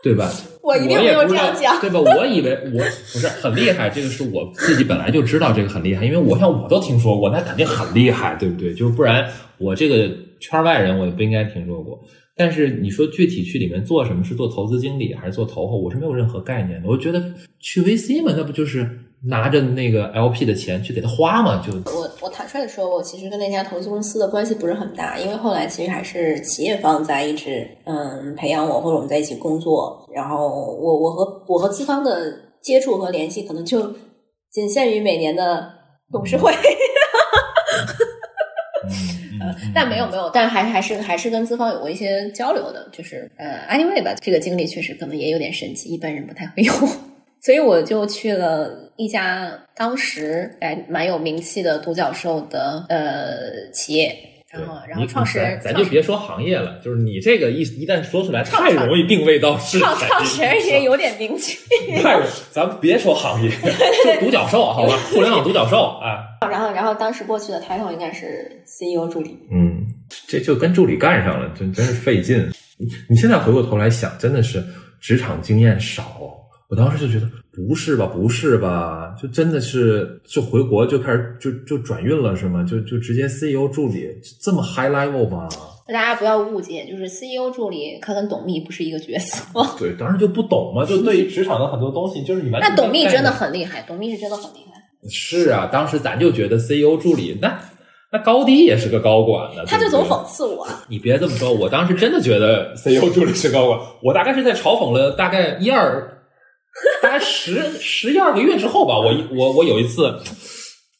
对吧？我一定没有这样讲，对吧？我以为我不是很厉害，这个是我自己本来就知道这个很厉害，因为我像我都听说过，那肯定很厉害，对不对？就是不然我这个。圈外人我也不应该听说过，但是你说具体去里面做什么，是做投资经理还是做投后，我是没有任何概念的。我觉得去 VC 嘛，那不就是拿着那个 LP 的钱去给他花嘛，就我我坦率的说，我其实跟那家投资公司的关系不是很大，因为后来其实还是企业方在一直嗯培养我，或者我们在一起工作，然后我我和我和资方的接触和联系，可能就仅限于每年的董事会。但没有没有，但还还是还是跟资方有过一些交流的，就是呃，anyway 吧，这个经历确实可能也有点神奇，一般人不太会有，所以我就去了一家当时哎蛮有名气的独角兽的呃企业。然后，然后创始人，咱就别说行业了，就是你这个一一旦说出来，太容易定位到是创创始人也有点名气。太，咱别说行业，就独角兽，好吧，互联网独角兽啊。然后，然后当时过去的 title 应该是 CEO 助理。嗯，这就跟助理干上了，真真是费劲。你现在回过头来想，真的是职场经验少。我当时就觉得不是吧，不是吧，就真的是就回国就开始就就转运了是吗？就就直接 CEO 助理这么 high level 吗？大家不要误解，就是 CEO 助理他跟董秘不是一个角色。对，当时就不懂嘛，就对于职场的很多东西，就是你们那董秘真的很厉害，董秘是真的很厉害。是啊，当时咱就觉得 CEO 助理那那高低也是个高管呢，他就总讽刺我。你别这么说，我当时真的觉得 CEO 助理是高管，我大概是在嘲讽了大概一二。大概十十一二个月之后吧，我我我有一次，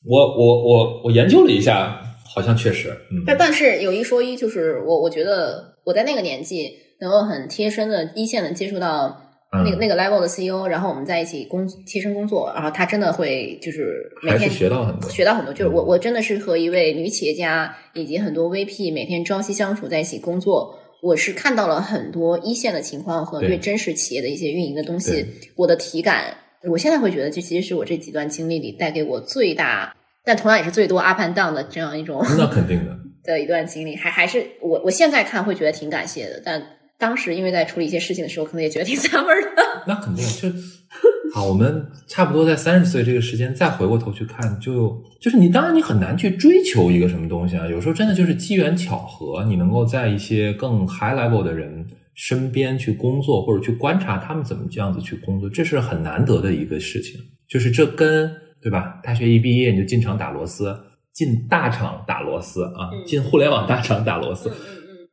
我我我我研究了一下，好像确实，嗯。但但是有一说一，就是我我觉得我在那个年纪能够很贴身的一线的接触到那个那个 level 的 CEO，然后我们在一起工贴身工作，然后他真的会就是每天学到很多，学到很多。就是我我真的是和一位女企业家以及很多 VP 每天朝夕相处在一起工作。我是看到了很多一线的情况和对真实企业的一些运营的东西，我的体感，我现在会觉得这其实是我这几段经历里带给我最大，但同样也是最多 up and down 的这样一种。那肯定的。的一段经历，还还是我我现在看会觉得挺感谢的，但当时因为在处理一些事情的时候，可能也觉得挺纳闷的。那肯定就。好，我们差不多在三十岁这个时间再回过头去看，就就是你当然你很难去追求一个什么东西啊，有时候真的就是机缘巧合，你能够在一些更 high level 的人身边去工作，或者去观察他们怎么这样子去工作，这是很难得的一个事情。就是这跟对吧？大学一毕业你就进厂打螺丝，进大厂打螺丝啊，进互联网大厂打螺丝。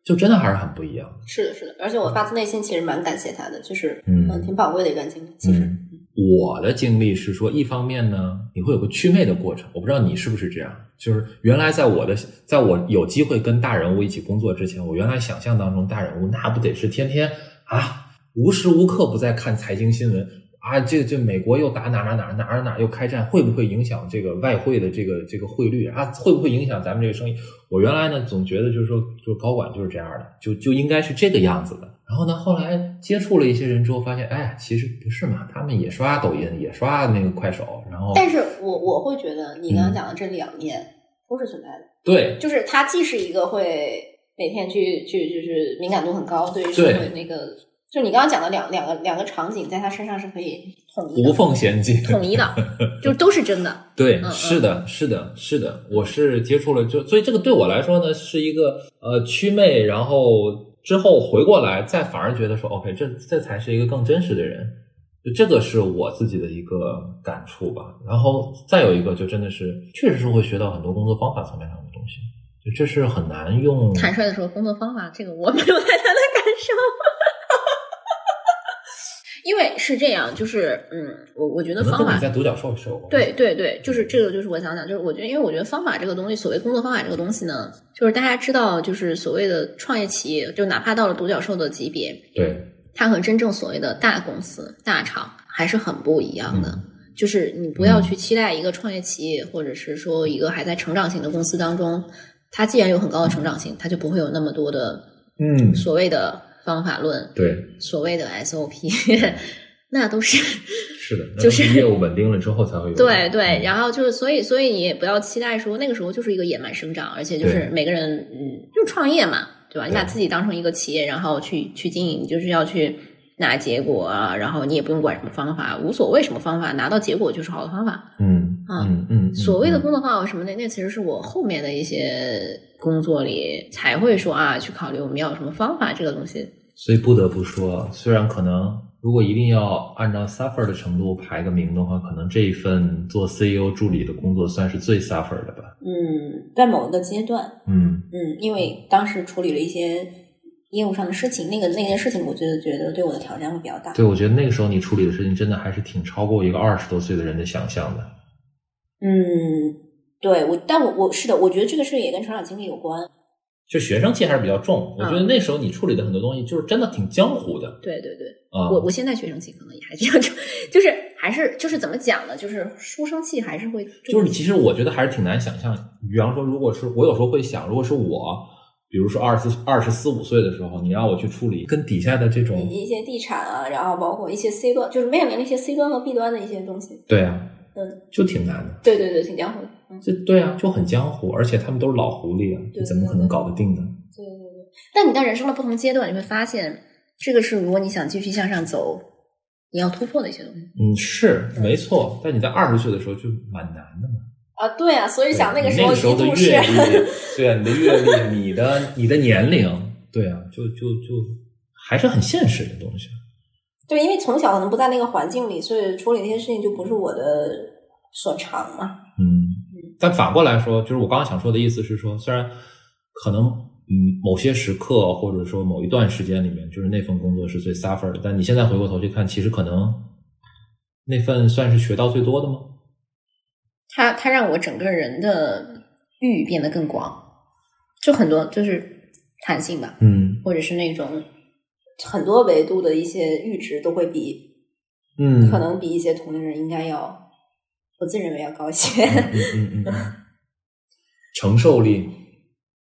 就真的还是很不一样。是的，是的，而且我发自内心其实蛮感谢他的，就是嗯，挺宝贵的一段经历。其实我的经历是说，一方面呢，你会有个祛魅的过程。我不知道你是不是这样，就是原来在我的，在我有机会跟大人物一起工作之前，我原来想象当中大人物那不得是天天啊，无时无刻不在看财经新闻。啊，这这美国又打哪哪哪哪哪哪又开战，会不会影响这个外汇的这个这个汇率啊？会不会影响咱们这个生意？我原来呢总觉得就是说，就高管就是这样的，就就应该是这个样子的。然后呢，后来接触了一些人之后，发现哎，其实不是嘛，他们也刷抖音，也刷那个快手。然后，但是我我会觉得你刚刚讲的这两面都是存在的。对，就是他既是一个会每天去去就是敏感度很高，对于社会那个。就你刚刚讲的两两个两个场景，在他身上是可以统一无缝衔接、统一的，就都是真的。对，是的，是的，是的。我是接触了，就所以这个对我来说呢，是一个呃祛魅，然后之后回过来，再反而觉得说，OK，这这才是一个更真实的人。就这个是我自己的一个感触吧。然后再有一个，就真的是确实是会学到很多工作方法层面上的东西，就这是很难用。坦率的说，工作方法这个我没有太大的感受。因为是这样，就是嗯，我我觉得方法在独角兽时候对对对，就是这个，就是我想讲，就是我觉得，因为我觉得方法这个东西，所谓工作方法这个东西呢，就是大家知道，就是所谓的创业企业，就哪怕到了独角兽的级别，对，它和真正所谓的大公司、大厂还是很不一样的。就是你不要去期待一个创业企业，或者是说一个还在成长型的公司当中，它既然有很高的成长性，它就不会有那么多的嗯所谓的。方法论，对。所谓的 SOP，那都是是的，就是业务稳定了之后才会有。对对，然后就是，所以所以你也不要期待说那个时候就是一个野蛮生长，而且就是每个人嗯，就创业嘛，对吧？你把自己当成一个企业，然后去去经营，就是要去拿结果啊，然后你也不用管什么方法，无所谓什么方法，拿到结果就是好的方法。嗯嗯嗯，所谓的工作方法什么的，那其实是我后面的一些。工作里才会说啊，去考虑我们要有什么方法这个东西。所以不得不说，虽然可能如果一定要按照 suffer 的程度排个名的话，可能这一份做 CEO 助理的工作算是最 suffer 的吧。嗯，在某一个阶段，嗯嗯，因为当时处理了一些业务上的事情，那个那件事情，我觉得觉得对我的挑战会比较大。对，我觉得那个时候你处理的事情真的还是挺超过一个二十多岁的人的想象的。嗯，对我，但我我是的，我觉得这个事也跟成长经历有关。就学生气还是比较重，我觉得嗯那时候你处理的很多东西就是真的挺江湖的对对对，啊。我我现在学生气可能也还比较重，就是还是就是怎么讲呢？就是书生气还是会就是其实我觉得还是挺难想象。比方说，如果是我有时候会想，如果是我，比如说二十二十四五岁的时候，你让我去处理跟底下的这种，一些地产啊，然后包括一些 C 端，就是面临一些 C 端和 B 端的一些东西。对啊，嗯，就挺难的。对对对，挺江湖的。嗯，这对啊，就很江湖，而且他们都是老狐狸啊，对你怎么可能搞得定呢？对对对。但你在人生的不同阶段，你会发现，这个是如果你想继续向上走，你要突破的一些东西。嗯，是没错。但你在二十岁的时候就蛮难的嘛。啊，对啊，所以想那个时候的度是阅历，对啊，你的阅历，你的你的年龄，对啊，就就就还是很现实的东西。对，因为从小可能不在那个环境里，所以处理那些事情就不是我的所长嘛。嗯，但反过来说，就是我刚刚想说的意思是说，虽然可能嗯某些时刻或者说某一段时间里面，就是那份工作是最 suffer 的，但你现在回过头去看，其实可能那份算是学到最多的吗？它它让我整个人的域变得更广，就很多就是弹性吧，嗯。或者是那种很多维度的一些阈值都会比嗯，可能比一些同龄人应该要，我自认为要高一些。嗯嗯嗯嗯，承受力，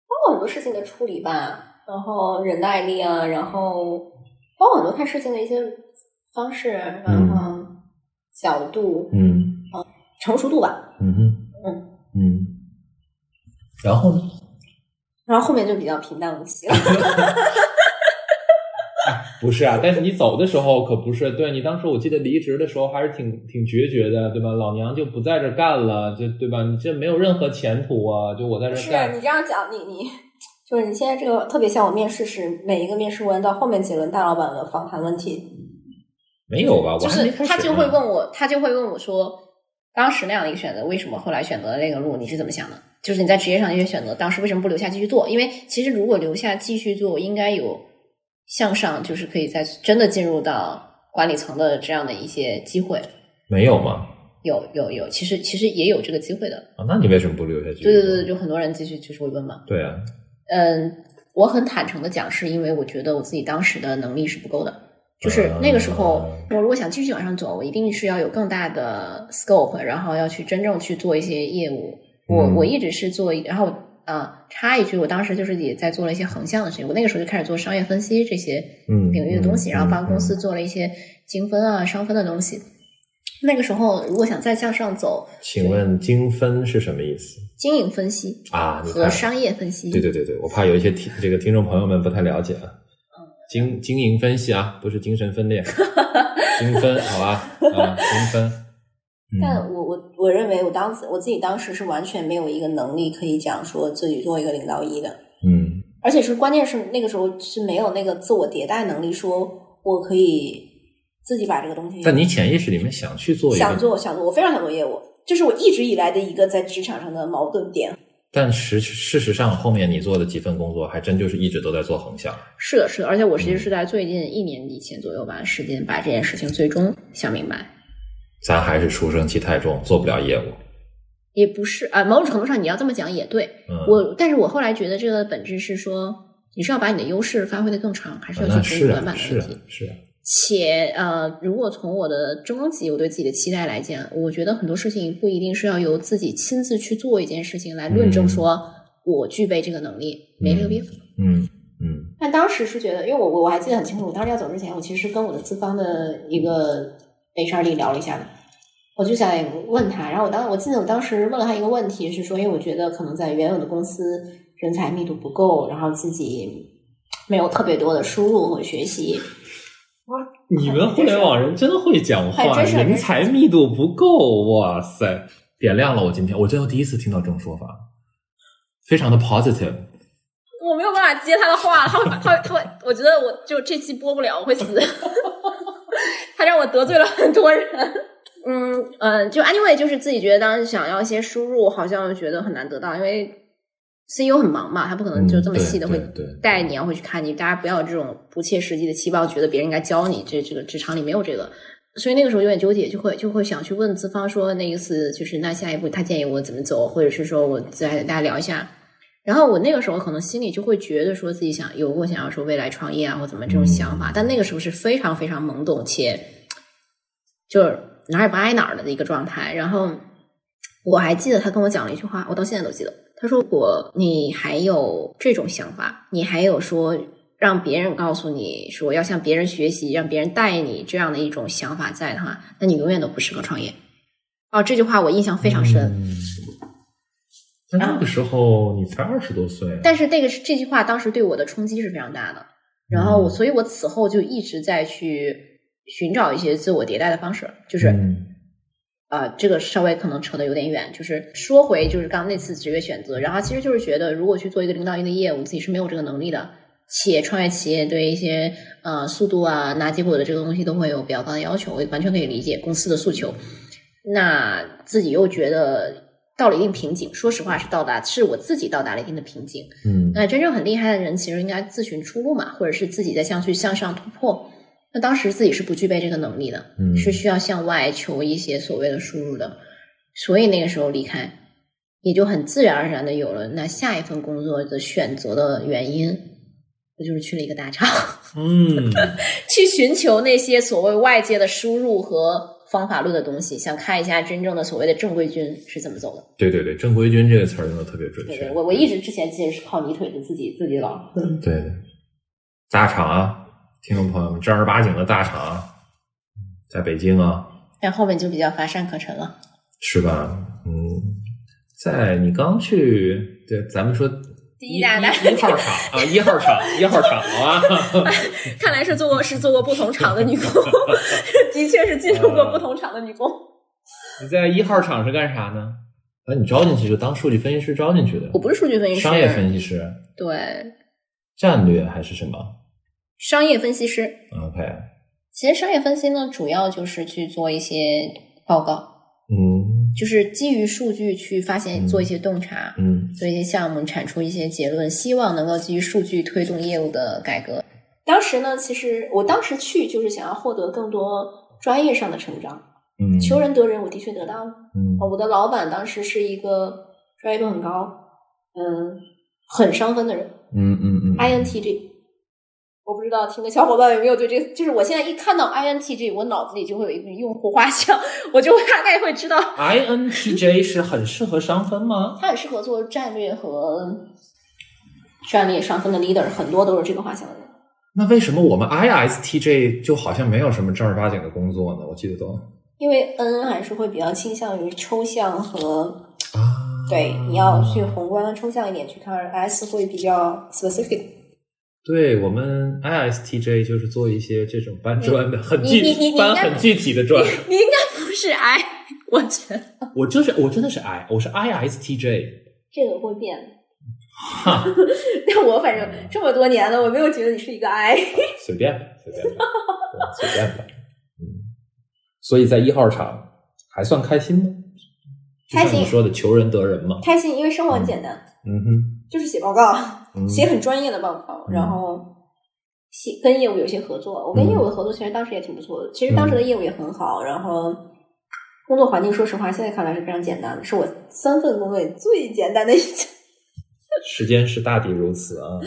包括很多事情的处理吧，然后忍耐力啊，然后包括很多看事情的一些方式，然后角度、嗯成熟度吧。嗯哼嗯嗯，然后呢？然后后面就比较平淡无奇了。不是啊，但是你走的时候可不是，对你当时我记得离职的时候还是挺挺决绝的，对吧？老娘就不在这干了，就对吧？你这没有任何前途啊！就我在这是干你，这样讲，你你就是你现在这个特别像我面试时，每一个面试官到后面几轮大老板的访谈问题，没有吧？我就是他就会问我，他就会问我说，当时那样的一个选择，为什么后来选择了那个路？你是怎么想的？就是你在职业上的一些选择，当时为什么不留下继续做？因为其实如果留下继续做，应该有向上，就是可以在真的进入到管理层的这样的一些机会。没有吗？有有有，其实其实也有这个机会的。啊，那你为什么不留下去？对对对对，就很多人继续就是会问嘛。对啊，嗯，我很坦诚的讲，是因为我觉得我自己当时的能力是不够的。就是那个时候，我如果想继续往上走，我一定是要有更大的 scope，然后要去真正去做一些业务。我嗯我一直是做，然后呃、插一句，我当时就是也在做了一些横向的事情。我那个时候就开始做商业分析这些嗯领域的东西，嗯然后帮公司嗯做了一些精分啊、商分的东西。那个时候，如果想再向上走，请问精分是什么意思经营分析啊？和商业分析，对对对对，我怕有一些听这个听众朋友们不太了解啊。嗯经经营分析啊，不是精神分裂，精分好吧啊，精分。但嗯我我我认为我当时我自己当时是完全没有一个能力可以讲说自己做一个领导一的，嗯而且是关键是那个时候是没有那个自我迭代能力，说我可以自己把这个东西。但你潜意识里面想去做一个，想做想做，我非常想做业务，这是我一直以来的一个在职场上的矛盾点。但实事实上，后面你做的几份工作，还真就是一直都在做横向。是的，是的，而且我其实是在最近一年以前左右吧，时间把这件事情最终想明白。咱还是书生气太重，做不了业务。也不是啊、某种程度上你要这么讲也对。嗯，我，但是我后来觉得这个本质是说，你是要把你的优势发挥的更长，还是要去补短啊是啊板的问题？是啊，且呃，如果从我的终极我对自己的期待来讲，我觉得很多事情不一定是要由自己亲自去做一件事情来论证嗯说我具备这个能力，没这个必要。嗯嗯但当时是觉得，因为我我我还记得很清楚，我当时要走之前，我其实跟我的资方的一个 HRD 聊了一下的，我就想问他，然后我当我记得我当时问了他一个问题，是说，因为我觉得可能在原有的公司人才密度不够，然后自己没有特别多的输入和学习，你们互联网人真会讲话，人才密度不够，哇塞，点亮了我今天，我真的第一次听到这种说法，非常的 positive。我没有办法接他的话，他会 他会他会，我觉得我就这期播不了，我会死。他让我得罪了很多人。嗯呃，就 anyway，就是自己觉得当时想要一些输入，好像觉得很难得到，因为 CEO 很忙嘛，他不可能就这么细的会带你啊，会去看你。大家不要有这种不切实际的期望，觉得别人应该教你，这这个职场里没有这个。所以那个时候有点纠结，就会就会想去问资方说，那一次就是那下一步他建议我怎么走，或者是说我再大家聊一下。然后我那个时候可能心里就会觉得说自己想有过想要说未来创业啊或怎么这种想法，但那个时候是非常非常懵懂且就是哪儿也不挨哪儿的一个状态。然后我还记得他跟我讲了一句话，我到现在都记得。他说：“我你还有这种想法，你还有说让别人告诉你说要向别人学习，让别人带你这样的一种想法在的话，那你永远都不适合创业。”哦，这句话我印象非常深。嗯那个时候你才二十多岁，但是那个这句话当时对我的冲击是非常大的，然后我，嗯所以我此后就一直在去寻找一些自我迭代的方式，就是嗯呃，这个稍微可能扯得有点远，就是说回就是刚刚那次职业选择，然后其实就是觉得如果去做一个领导力的业务，自己是没有这个能力的。企业创业企业对一些呃速度啊拿结果的这个东西都会有比较高的要求，我完全可以理解公司的诉求。那自己又觉得到了一定瓶颈，说实话是到达是我自己到达了一定的瓶颈。嗯那真正很厉害的人，其实应该自寻出路嘛，或者是自己在向去向上突破。那当时自己是不具备这个能力的，嗯是需要向外求一些所谓的输入的，所以那个时候离开，也就很自然而然的有了那下一份工作的选择的原因，我就是去了一个大厂，嗯，去寻求那些所谓外界的输入和方法论的东西，想看一下真正的所谓的正规军是怎么走的。对对对，正规军这个词儿用的特别准确对对，，我我一直之前其实是靠泥腿子自己自己搞。对对，大厂啊，听众朋友们，正儿八经的大厂啊，在北京啊，但后面就比较乏善可陈了。是吧？嗯，在你刚去，对，咱们说第一大单一一号厂啊，一号厂，一号厂，好吧？看来是做过是做过不同厂的女工，的确是进入过不同厂的女工。你在一号厂是干啥呢？啊，你招进去就当数据分析师招进去的，我不是数据分析师，商业分析师，对战略还是什么商业分析师。？OK，其实商业分析呢，主要就是去做一些报告，嗯就是基于数据去发现、嗯做一些洞察，嗯做一些项目，产出一些结论，希望能够基于数据推动业务的改革。当时呢，其实我当时去就是想要获得更多专业上的成长，嗯，求人得人，我的确得到了。嗯我的老板当时是一个专业度很高，嗯，很伤分的人嗯嗯嗯，INTJ。我不知道听的小伙伴有没有对这个，就是我现在一看到 INTJ，我脑子里就会有一个用户画像，我就大概会知道，INTJ 是很适合商分吗？它很适合做战略和战略上分的 leader，很多都是这个画像的人。那为什么我们 ISTJ 就好像没有什么正儿八经的工作呢？我记得都因为 N 还是会比较倾向于抽象和啊，对，你要去宏观抽象一点去看，S 会比较 specific。对我们 ISTJ 就是做一些这种搬砖的，很具你你你应该搬很具体的砖。你应该不是 I，我觉得我就是我真的是 I，我是 ISTJ。这个会变的。哈，但我反正这么多年了，我没有觉得你是一个 I。随便吧，随便吧，随便吧。嗯，所以在一号场还算开心吗？开心说的，求人得人嘛。开心，因为生活很简单，嗯哼，就是写报告，嗯 写很专业的报告，嗯然后写跟业务有些合作。我跟嗯业务的合作其实当时也挺不错的，其实当时的业务也很好，然后工作环境，说实话，现在看来是非常简单的，是我三份工作里最简单的一件。时间是大抵如此啊，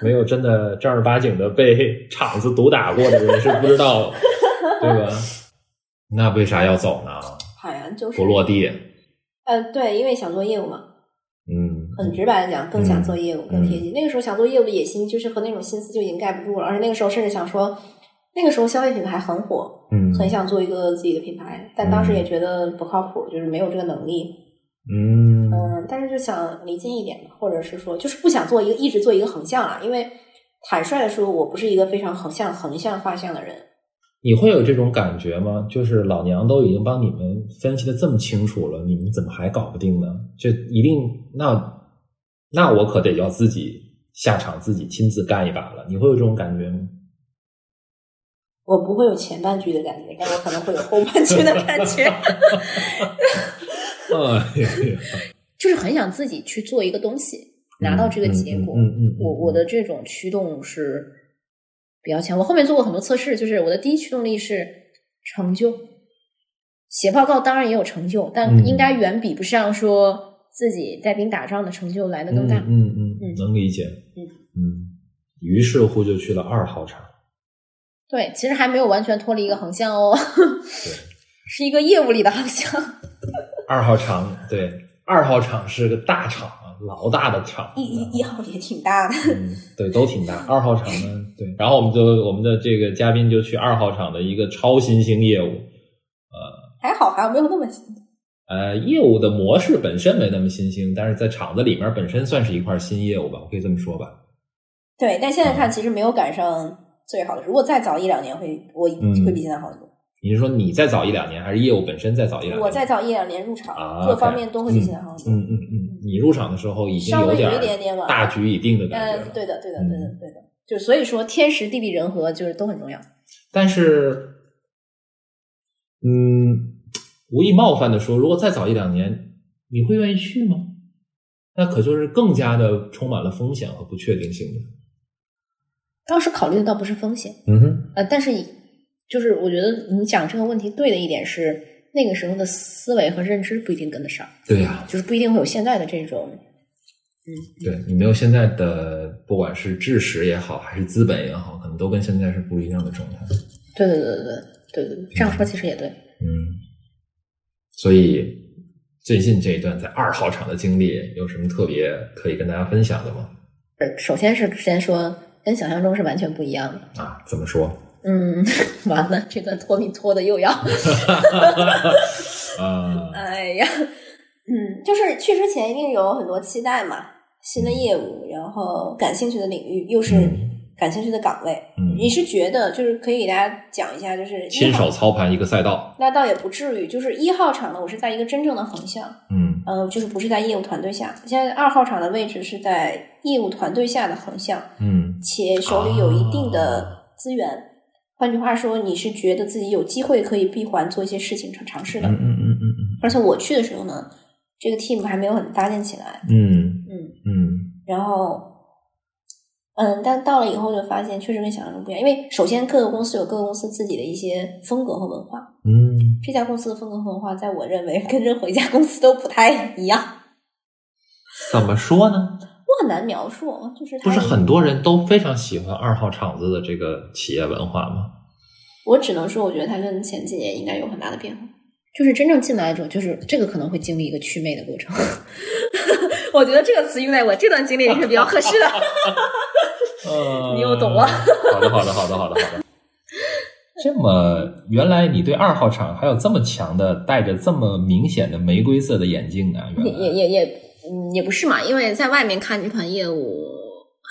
没有真的正儿八经的被厂子毒打过的人是不知道，对吧？那为啥要走呢？好呀，就是不落地，呃，对，因为想做业务嘛，嗯，很直白的讲，更想做业务，嗯更贴近。那个时候想做业务的野心，就是和那种心思就已经盖不住了。而且那个时候甚至想说，那个时候消费品牌很火，嗯，很想做一个自己的品牌，但当时也觉得不靠谱，就是没有这个能力。嗯嗯，但是就想离近一点嘛，或者是说，就是不想做一个一直做一个横向啊，因为坦率的说，我不是一个非常横向横向画像的人。你会有这种感觉吗？就是老娘都已经帮你们分析的这么清楚了，你们怎么还搞不定呢？就一定那那我可得要自己下场，自己亲自干一把了。你会有这种感觉吗？我不会有前半句的感觉，但我可能会有后半句的感觉。就是很想自己去做一个东西，拿到这个结果。嗯嗯嗯嗯我我的这种驱动是比较强。我后面做过很多测试，就是我的第一驱动力是成就。写报告当然也有成就，但嗯应该远比不上说自己带兵打仗的成就来的更大。嗯嗯嗯嗯能理解。嗯嗯，于是乎就去了二号厂。对，其实还没有完全脱离一个横向哦，对，是一个业务里的横向。二号厂对，二号厂是个大厂啊，老大的厂。一一一号也挺大的。嗯，对，都挺大。二号厂呢，对，然后我们就我们的这个嘉宾就去二号厂的一个超新兴业务，呃还好，还好没有那么新。呃，业务的模式本身没那么新兴，但是在厂子里面本身算是一块新业务吧，我可以这么说吧。对，但现在看其实没有赶上最好的。如果再早一两年会，我嗯会比现在好很多。你是说你再早一两年，还是业务本身再早一两年？我再早一两年入场，啊各方面都会比现在好很多。嗯嗯嗯，你入场的时候已经有一点大局已定的感觉了。，呃对的，对的，嗯对的，对的。就所以说，天时地利人和就是都很重要。但是，嗯，无意冒犯的说，如果再早一两年，你会愿意去吗？那可就是更加的充满了风险和不确定性的。当时考虑的倒不是风险，嗯哼，呃，但是就是我觉得你讲这个问题对的一点是，那个时候的思维和认知不一定跟得上。对呀，就是不一定会有现在的这种，嗯，对你没有现在的不管是知识也好，还是资本也好，可能都跟现在是不一样的状态。对对对对对对对，这样说其实也对，嗯。所以最近这一段在二号场的经历，有什么特别可以跟大家分享的吗？呃首先是先说，跟想象中是完全不一样的。啊，怎么说？嗯，完了，这段拖米拖的又要，啊，哎呀，嗯，就是去之前一定有很多期待嘛，新的业务，然后感兴趣的领域，又是嗯感兴趣的岗位。嗯你是觉得就是可以给大家讲一下，就是一亲手操盘一个赛道。那倒也不至于，就是一号场呢，我是在一个真正的横向，嗯呃，就是不是在业务团队下。现在二号场的位置是在业务团队下的横向，嗯且手里有一定的资源。换句话说，你是觉得自己有机会可以闭环做一些事情尝尝试的。嗯嗯嗯嗯而且我去的时候呢，这个 team 还没有很搭建起来，嗯嗯，嗯然后，嗯，但到了以后就发现确实跟想象中不一样，因为首先各个公司有各个公司自己的一些风格和文化，嗯嗯，这家公司的风格和文化，在我认为跟任何一家公司都不太一样。怎么说呢？我很难描述，就是它不是很多人都非常喜欢二号厂子的这个企业文化吗？我只能说，我觉得它跟前几年应该有很大的变化。就是真正进来之后，就是这个可能会经历一个祛魅的过程。我觉得这个词用在我这段经历也是比较合适的。懂了。好的，好的，好的，好的，好的。这么，原来你对二号厂还有这么强的带着这么明显的玫瑰色的眼镜啊？也也也也嗯也不是嘛，因为在外面看这款业务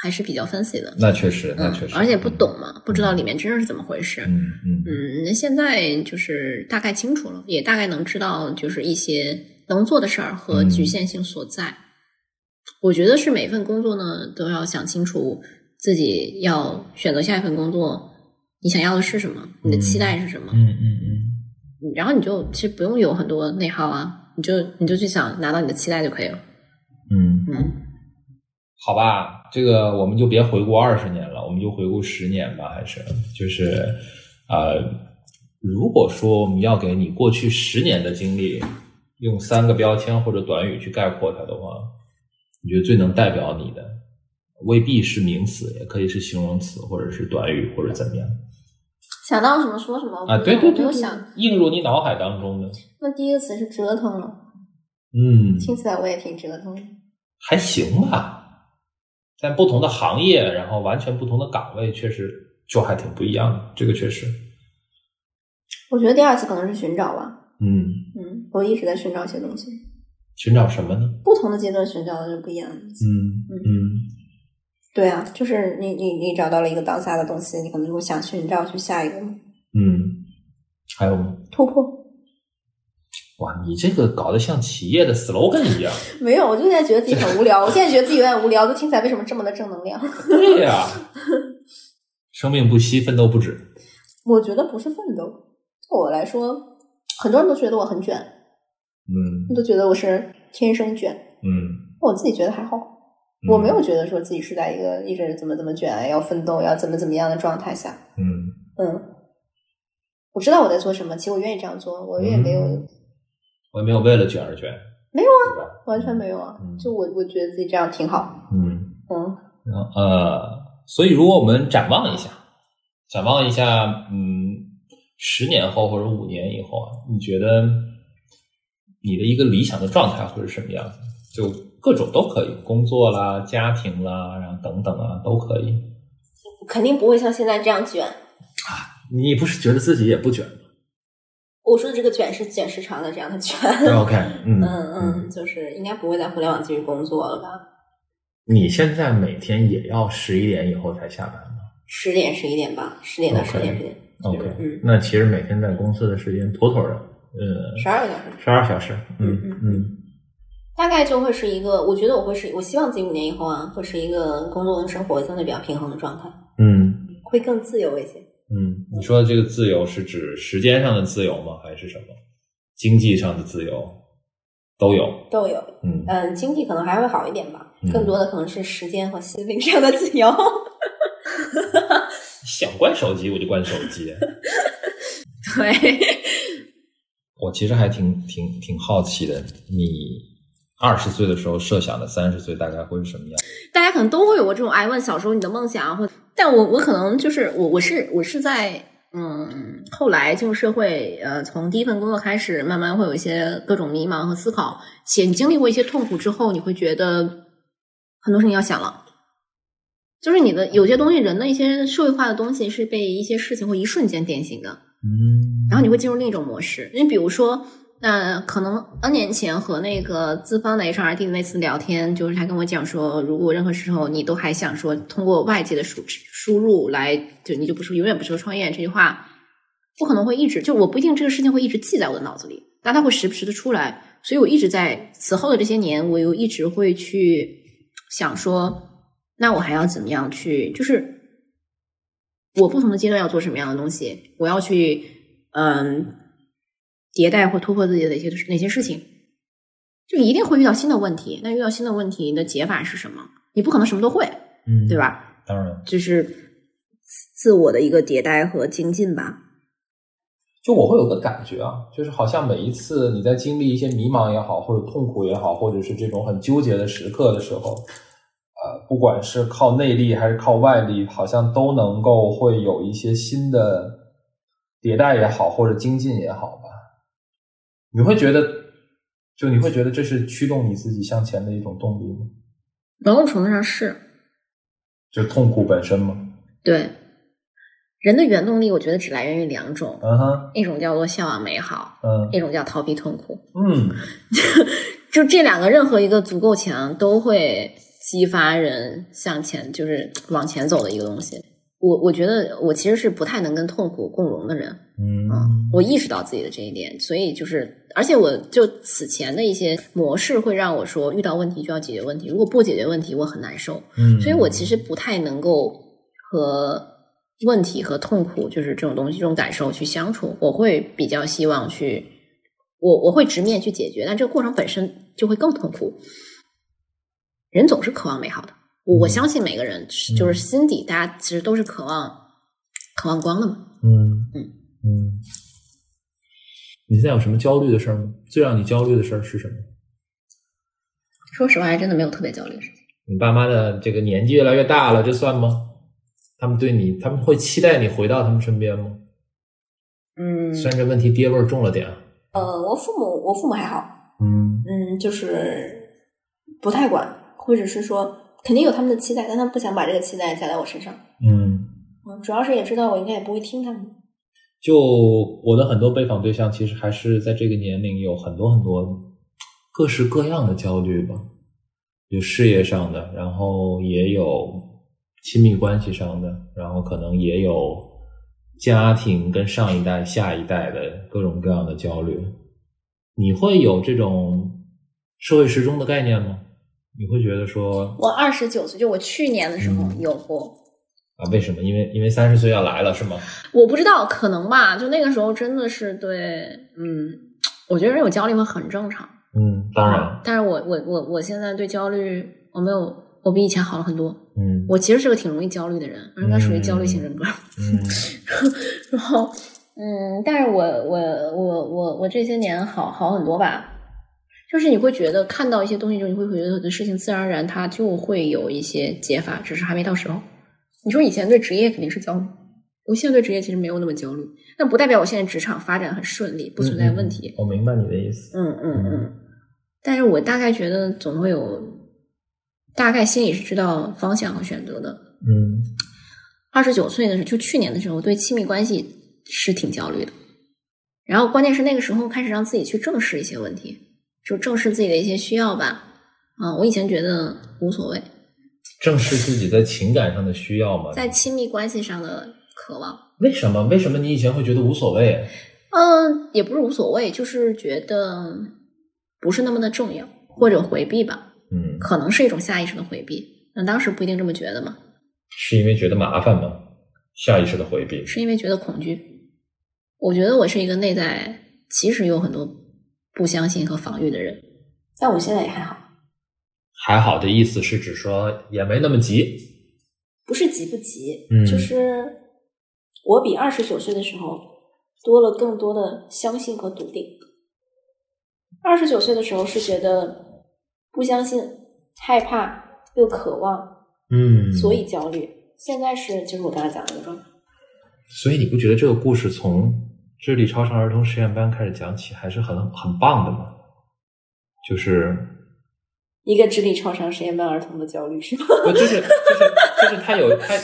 还是比较 fancy 的，那确实，那确实，嗯，而且不懂嘛，不知道里面真正是怎么回事。嗯嗯嗯，那现在就是大概清楚了，也大概能知道就是一些能做的事儿和嗯局限性所在。我觉得是每份工作呢都要想清楚自己要选择下一份工作，你想要的是什么，你的期待是什么，嗯嗯。嗯然后你就其实不用有很多内耗啊，你就你就去想拿到你的期待就可以了。嗯，嗯，好吧，这个我们就别回顾二十年了，我们就回顾十年吧，还是就是呃，如果说我们要给你过去十年的经历用三个标签或者短语去概括它的话，你觉得最能代表你的，未必是名词，也可以是形容词，或者是短语，或者怎么样想到什么说什么啊？对对对，没有想。映入你脑海当中的，那第一个词是折腾了，嗯，听起来我也挺折腾的。还行吧，在不同的行业，然后完全不同的岗位，确实就还挺不一样的。这个确实，我觉得第二次可能是寻找吧。嗯，嗯，我一直在寻找一些东西，寻找什么呢？不同的阶段寻找的是不一样的东西。嗯嗯对啊，就是你你你找到了一个当下的东西，你可能就会想寻找去下一个嗯，还有吗？突破。哇，你这个搞得像企业的 slogan 一样。没有，我就现在觉得自己很无聊。我现在觉得自己有点无聊，就听起来为什么这么的正能量？对呀、生命不息，奋斗不止。我觉得不是奋斗，对我来说，很多人都觉得我很卷，嗯都觉得我是天生卷，嗯我自己觉得还好，嗯我没有觉得说自己是在一个一直怎么怎么卷，要奋斗，要怎么怎么样的状态下。嗯嗯，我知道我在做什么，其实我愿意这样做，我也没有、嗯我也没有为了卷而卷，没有啊，完全没有啊。嗯就我我觉得自己这样挺好。嗯。嗯，然后呃，所以如果我们展望一下，展望一下，嗯，十年后或者五年以后啊，你觉得你的一个理想的状态会是什么样子？就各种都可以，工作啦、家庭啦，然后等等啊，都可以。肯定不会像现在这样卷啊。你不是觉得自己也不卷吗我说的这个卷是卷时长的这样的卷。？OK，嗯嗯嗯，就是应该不会在互联网继续工作了吧？你现在每天也要十一点以后才下班吗十点十一点吧，十点到十点十点，？OK，嗯那其实每天在公司的时间妥妥的，呃，十二个小时。十二小时。嗯嗯嗯大概就会是一个，我觉得我会是，我希望自己五年以后啊，会是一个工作跟生活相对比较平衡的状态，嗯。会更自由一些。嗯，你说的这个自由是指时间上的自由吗？还是什么？经济上的自由都有。都有，嗯嗯，经济可能还会好一点吧，嗯更多的可能是时间和心灵上的自由。想关手机我就关手机。对，我其实还挺挺挺好奇的，你二十岁的时候设想的三十岁大概会是什么样？大家可能都会有过这种哎，问小时候你的梦想，或但我我可能就是我我是我是在嗯后来进入社会，呃，从第一份工作开始，慢慢会有一些各种迷茫和思考，且你经历过一些痛苦之后，你会觉得很多事情要想了。就是你的有些东西，人的一些社会化的东西是被一些事情会一瞬间点醒的，嗯然后你会进入另一种模式。你比如说，那可能 N 年前和那个资方的 HRD 那次聊天，就是他跟我讲说，如果任何时候你都还想说通过外界的输输入来，就你就不是永远不说创业这句话，不可能会一直就我不一定这个事情会一直记在我的脑子里，但它会时不时的出来。所以我一直在此后的这些年，我又一直会去想说，那我还要怎么样去，就是我不同的阶段要做什么样的东西，我要去嗯迭代或突破自己的哪些哪些事情，就一定会遇到新的问题。那遇到新的问题，你的解法是什么？你不可能什么都会，嗯对？吧？当然，就是自我的一个迭代和精进吧。就我会有个感觉啊，就是好像每一次你在经历一些迷茫也好，或者痛苦也好，或者是这种很纠结的时刻的时候，呃，不管是靠内力还是靠外力，好像都能够会有一些新的迭代也好，或者精进也好吧。你会觉得，就你会觉得这是驱动你自己向前的一种动力吗？某种程度上是就痛苦本身吗？对人的原动力，我觉得只来源于两种，嗯哼，一种叫做向往美好，嗯一种叫逃避痛苦。嗯 就这两个，任何一个足够强，都会激发人向前，就是往前走的一个东西。我我觉得我其实是不太能跟痛苦共融的人，嗯啊，我意识到自己的这一点，所以就是，而且我就此前的一些模式会让我说，遇到问题就要解决问题，如果不解决问题，我很难受。嗯，所以我其实不太能够和问题和痛苦，就是这种东西、这种感受去相处。我会比较希望去，我我会直面去解决，但这个过程本身就会更痛苦。人总是渴望美好的，我相信每个人就是心底大家其实都是渴望渴望光的嘛。嗯嗯嗯，你现在有什么焦虑的事儿吗？最让你焦虑的事儿是什么？说实话，还真的没有特别焦虑的事情。你爸妈的这个年纪越来越大了，这算吗？他们对你，他们会期待你回到他们身边吗？嗯虽然这问题爹味儿重了点啊。呃，我父母我父母还好，嗯嗯，就是不太管，或者是说肯定有他们的期待，但他们不想把这个期待加在我身上。嗯，嗯，主要是也知道我应该也不会听他们。就我的很多被访对象，其实还是在这个年龄有很多很多各式各样的焦虑吧，有事业上的，然后也有亲密关系上的，然后可能也有家庭跟上一代、下一代的各种各样的焦虑。你会有这种社会时钟的概念吗？你会觉得说，我二十九岁，就我去年的时候嗯有过，啊？为什么？因为因为三十岁要来了是吗？我不知道，可能吧。就那个时候真的是对，嗯，我觉得人有焦虑会很正常。嗯，当然，但是我我我我现在对焦虑我没有，我比以前好了很多。嗯我其实是个挺容易焦虑的人，我应该属于焦虑型人格。嗯 然后，嗯，但是我我我我我这些年好好很多吧，就是你会觉得看到一些东西之后，你会觉得事情自然而然它就会有一些解法，只是还没到时候。你说以前对职业肯定是焦虑，我现在对职业其实没有那么焦虑，但不代表我现在职场发展很顺利，不存在问题。我明白你的意思。嗯嗯嗯，但是我大概觉得总会有，大概心里是知道方向和选择的。嗯二十九岁的时候，就去年的时候，对亲密关系是挺焦虑的。然后关键是那个时候开始让自己去正视一些问题，就正视自己的一些需要吧。啊，我以前觉得无所谓，正视自己在情感上的需要吗？在亲密关系上的渴望，为什么？为什么你以前会觉得无所谓？嗯，也不是无所谓，就是觉得不是那么的重要，或者回避吧，嗯，可能是一种下意识的回避。那当时不一定这么觉得嘛，是因为觉得麻烦吗？下意识的回避。是因为觉得恐惧。我觉得我是一个内在其实有很多不相信和防御的人，但我现在也还好，还好的意思是指说也没那么急。不是急不急，嗯就是我比二十九岁的时候多了更多的相信和笃定。二十九岁的时候是觉得不相信、害怕又渴望，嗯所以焦虑。现在是就是我刚才讲的那个状态。所以你不觉得这个故事从智力超常儿童实验班开始讲起，还是很很棒的嘛？就是，一个智力超常实验班儿童的焦虑是吗？不就是就是就是他有他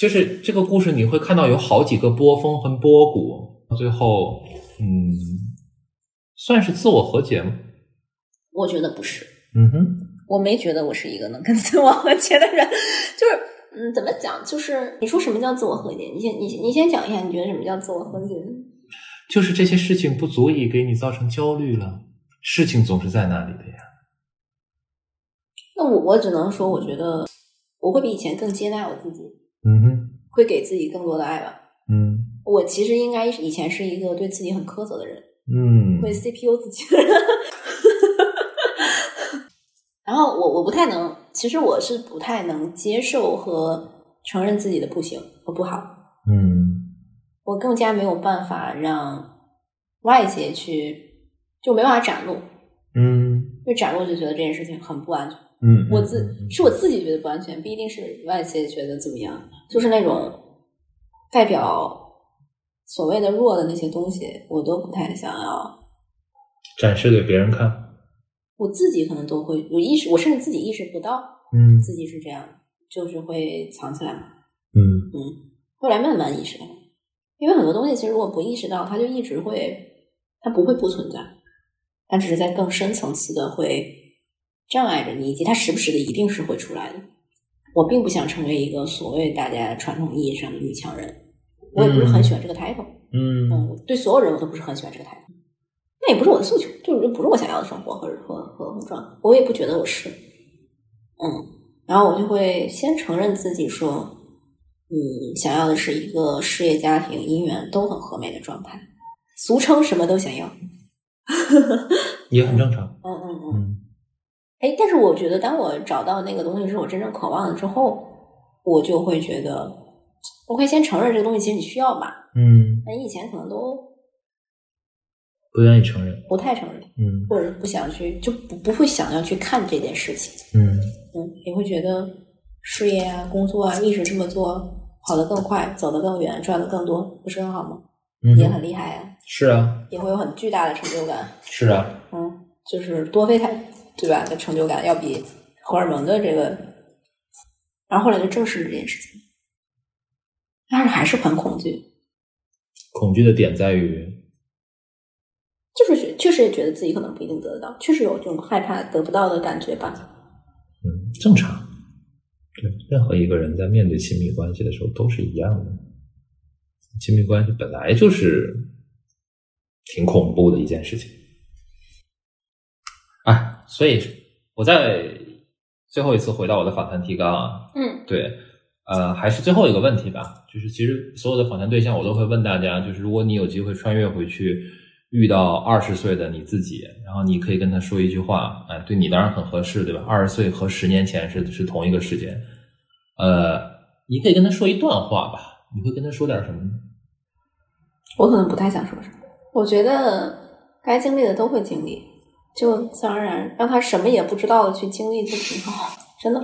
就是这个故事，你会看到有好几个波峰和波谷，最后嗯，算是自我和解吗？我觉得不是，嗯哼，我没觉得我是一个能跟自我和解的人，就是嗯，怎么讲？就是你说什么叫自我和解？你先你你先讲一下，你觉得什么叫自我和解？就是这些事情不足以给你造成焦虑了，事情总是在那里的呀。那我我只能说，我觉得我会比以前更接纳我自己，嗯哼，会给自己更多的爱吧。嗯我其实应该以前是一个对自己很苛责的人，嗯会 CPU 自己的人。然后我我不太能，其实我是不太能接受和承认自己的不行和不好。嗯我更加没有办法让外界去，就没办法展露，嗯因为展露就觉得这件事情很不安全。嗯，我自是我自己觉得不安全，不一定是外界觉得怎么样，就是那种代表所谓的弱的那些东西，我都不太想要。展示给别人看。我自己可能都会我意识，我甚至自己意识不到嗯自己是这样，就是会藏起来嘛。嗯嗯，后来慢慢意识到，因为很多东西其实如果不意识到，它就一直会，它不会不存在，它只是在更深层次的会障碍着你，以及它时不时的一定是会出来的。我并不想成为一个所谓大家传统意义上的女强人，我也不是很喜欢这个 title。嗯嗯，对所有人我都不是很喜欢这个 title，那也不是我的诉求，就是不是我想要的生活和和和和状态，我也不觉得我是。嗯，然后我就会先承认自己说，嗯，想要的是一个事业、家庭、姻缘都很和美的状态，俗称什么都想要。也很正常。嗯嗯嗯。嗯哎，但是我觉得，当我找到那个东西是我真正渴望的之后，我就会觉得，我可以先承认这个东西其实你需要吧。嗯，那你以前可能都不愿意承认。不太承认，嗯或者是不想去，就不不会想要去看这件事情。嗯嗯，也会觉得事业啊、工作啊，一直这么做，跑得更快，走得更远，赚得更多，不是很好吗？嗯，也很厉害啊，是啊也会有很巨大的成就感。是啊。嗯，就是多胚胎对吧？的成就感要比荷尔蒙的这个，然后后来就证实了这件事情，但是还是很恐惧，恐惧的点在于，就是觉确实也觉得自己可能不一定得得到，确实有这种害怕得不到的感觉吧。嗯，正常。对，任何一个人在面对亲密关系的时候都是一样的。亲密关系本来就是挺恐怖的一件事情。哎，所以我在最后一次回到我的访谈提纲啊，嗯对，呃，还是最后一个问题吧，就是其实所有的访谈对象，我都会问大家，就是如果你有机会穿越回去，遇到二十岁的你自己，然后你可以跟他说一句话，哎，对你当然很合适，对吧？二十岁和十年前是是同一个时间，呃，你可以跟他说一段话吧，你会跟他说点什么呢？我可能不太想说什么，我觉得该经历的都会经历，就自然而然让他什么也不知道的去经历就挺好，真的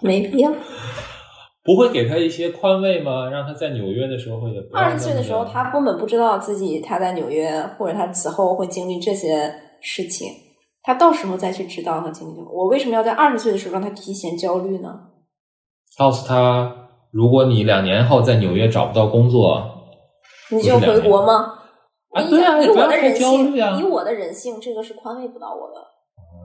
没必要。不会给他一些宽慰吗？让他在纽约的时候也二十岁的时候，他根本不知道自己他在纽约或者他此后会经历这些事情，他到时候再去知道和经历。我为什么要在二十岁的时候让他提前焦虑呢？告诉他，如果你两年后在纽约找不到工作，你就回国吗？啊，你对啊，以我的人性，啊以，我的人性，这个是宽慰不到我的。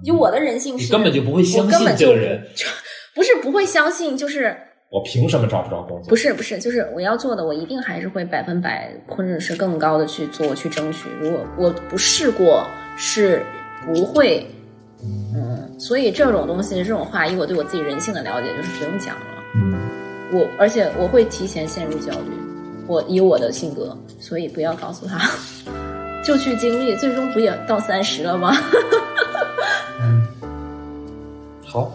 以我的人性是，你根本就不会相信这个人。不是不会相信，就是我凭什么找不着工作？不是不是，就是我要做的，我一定还是会百分百或者是更高的去做去争取。如果我不试过，是不会，嗯，所以这种东西这种话，以我对我自己人性的了解，就是不用讲了。我而且我会提前陷入焦虑，我以我的性格，所以不要告诉他，就去经历，最终不也到三十了吗？嗯，好。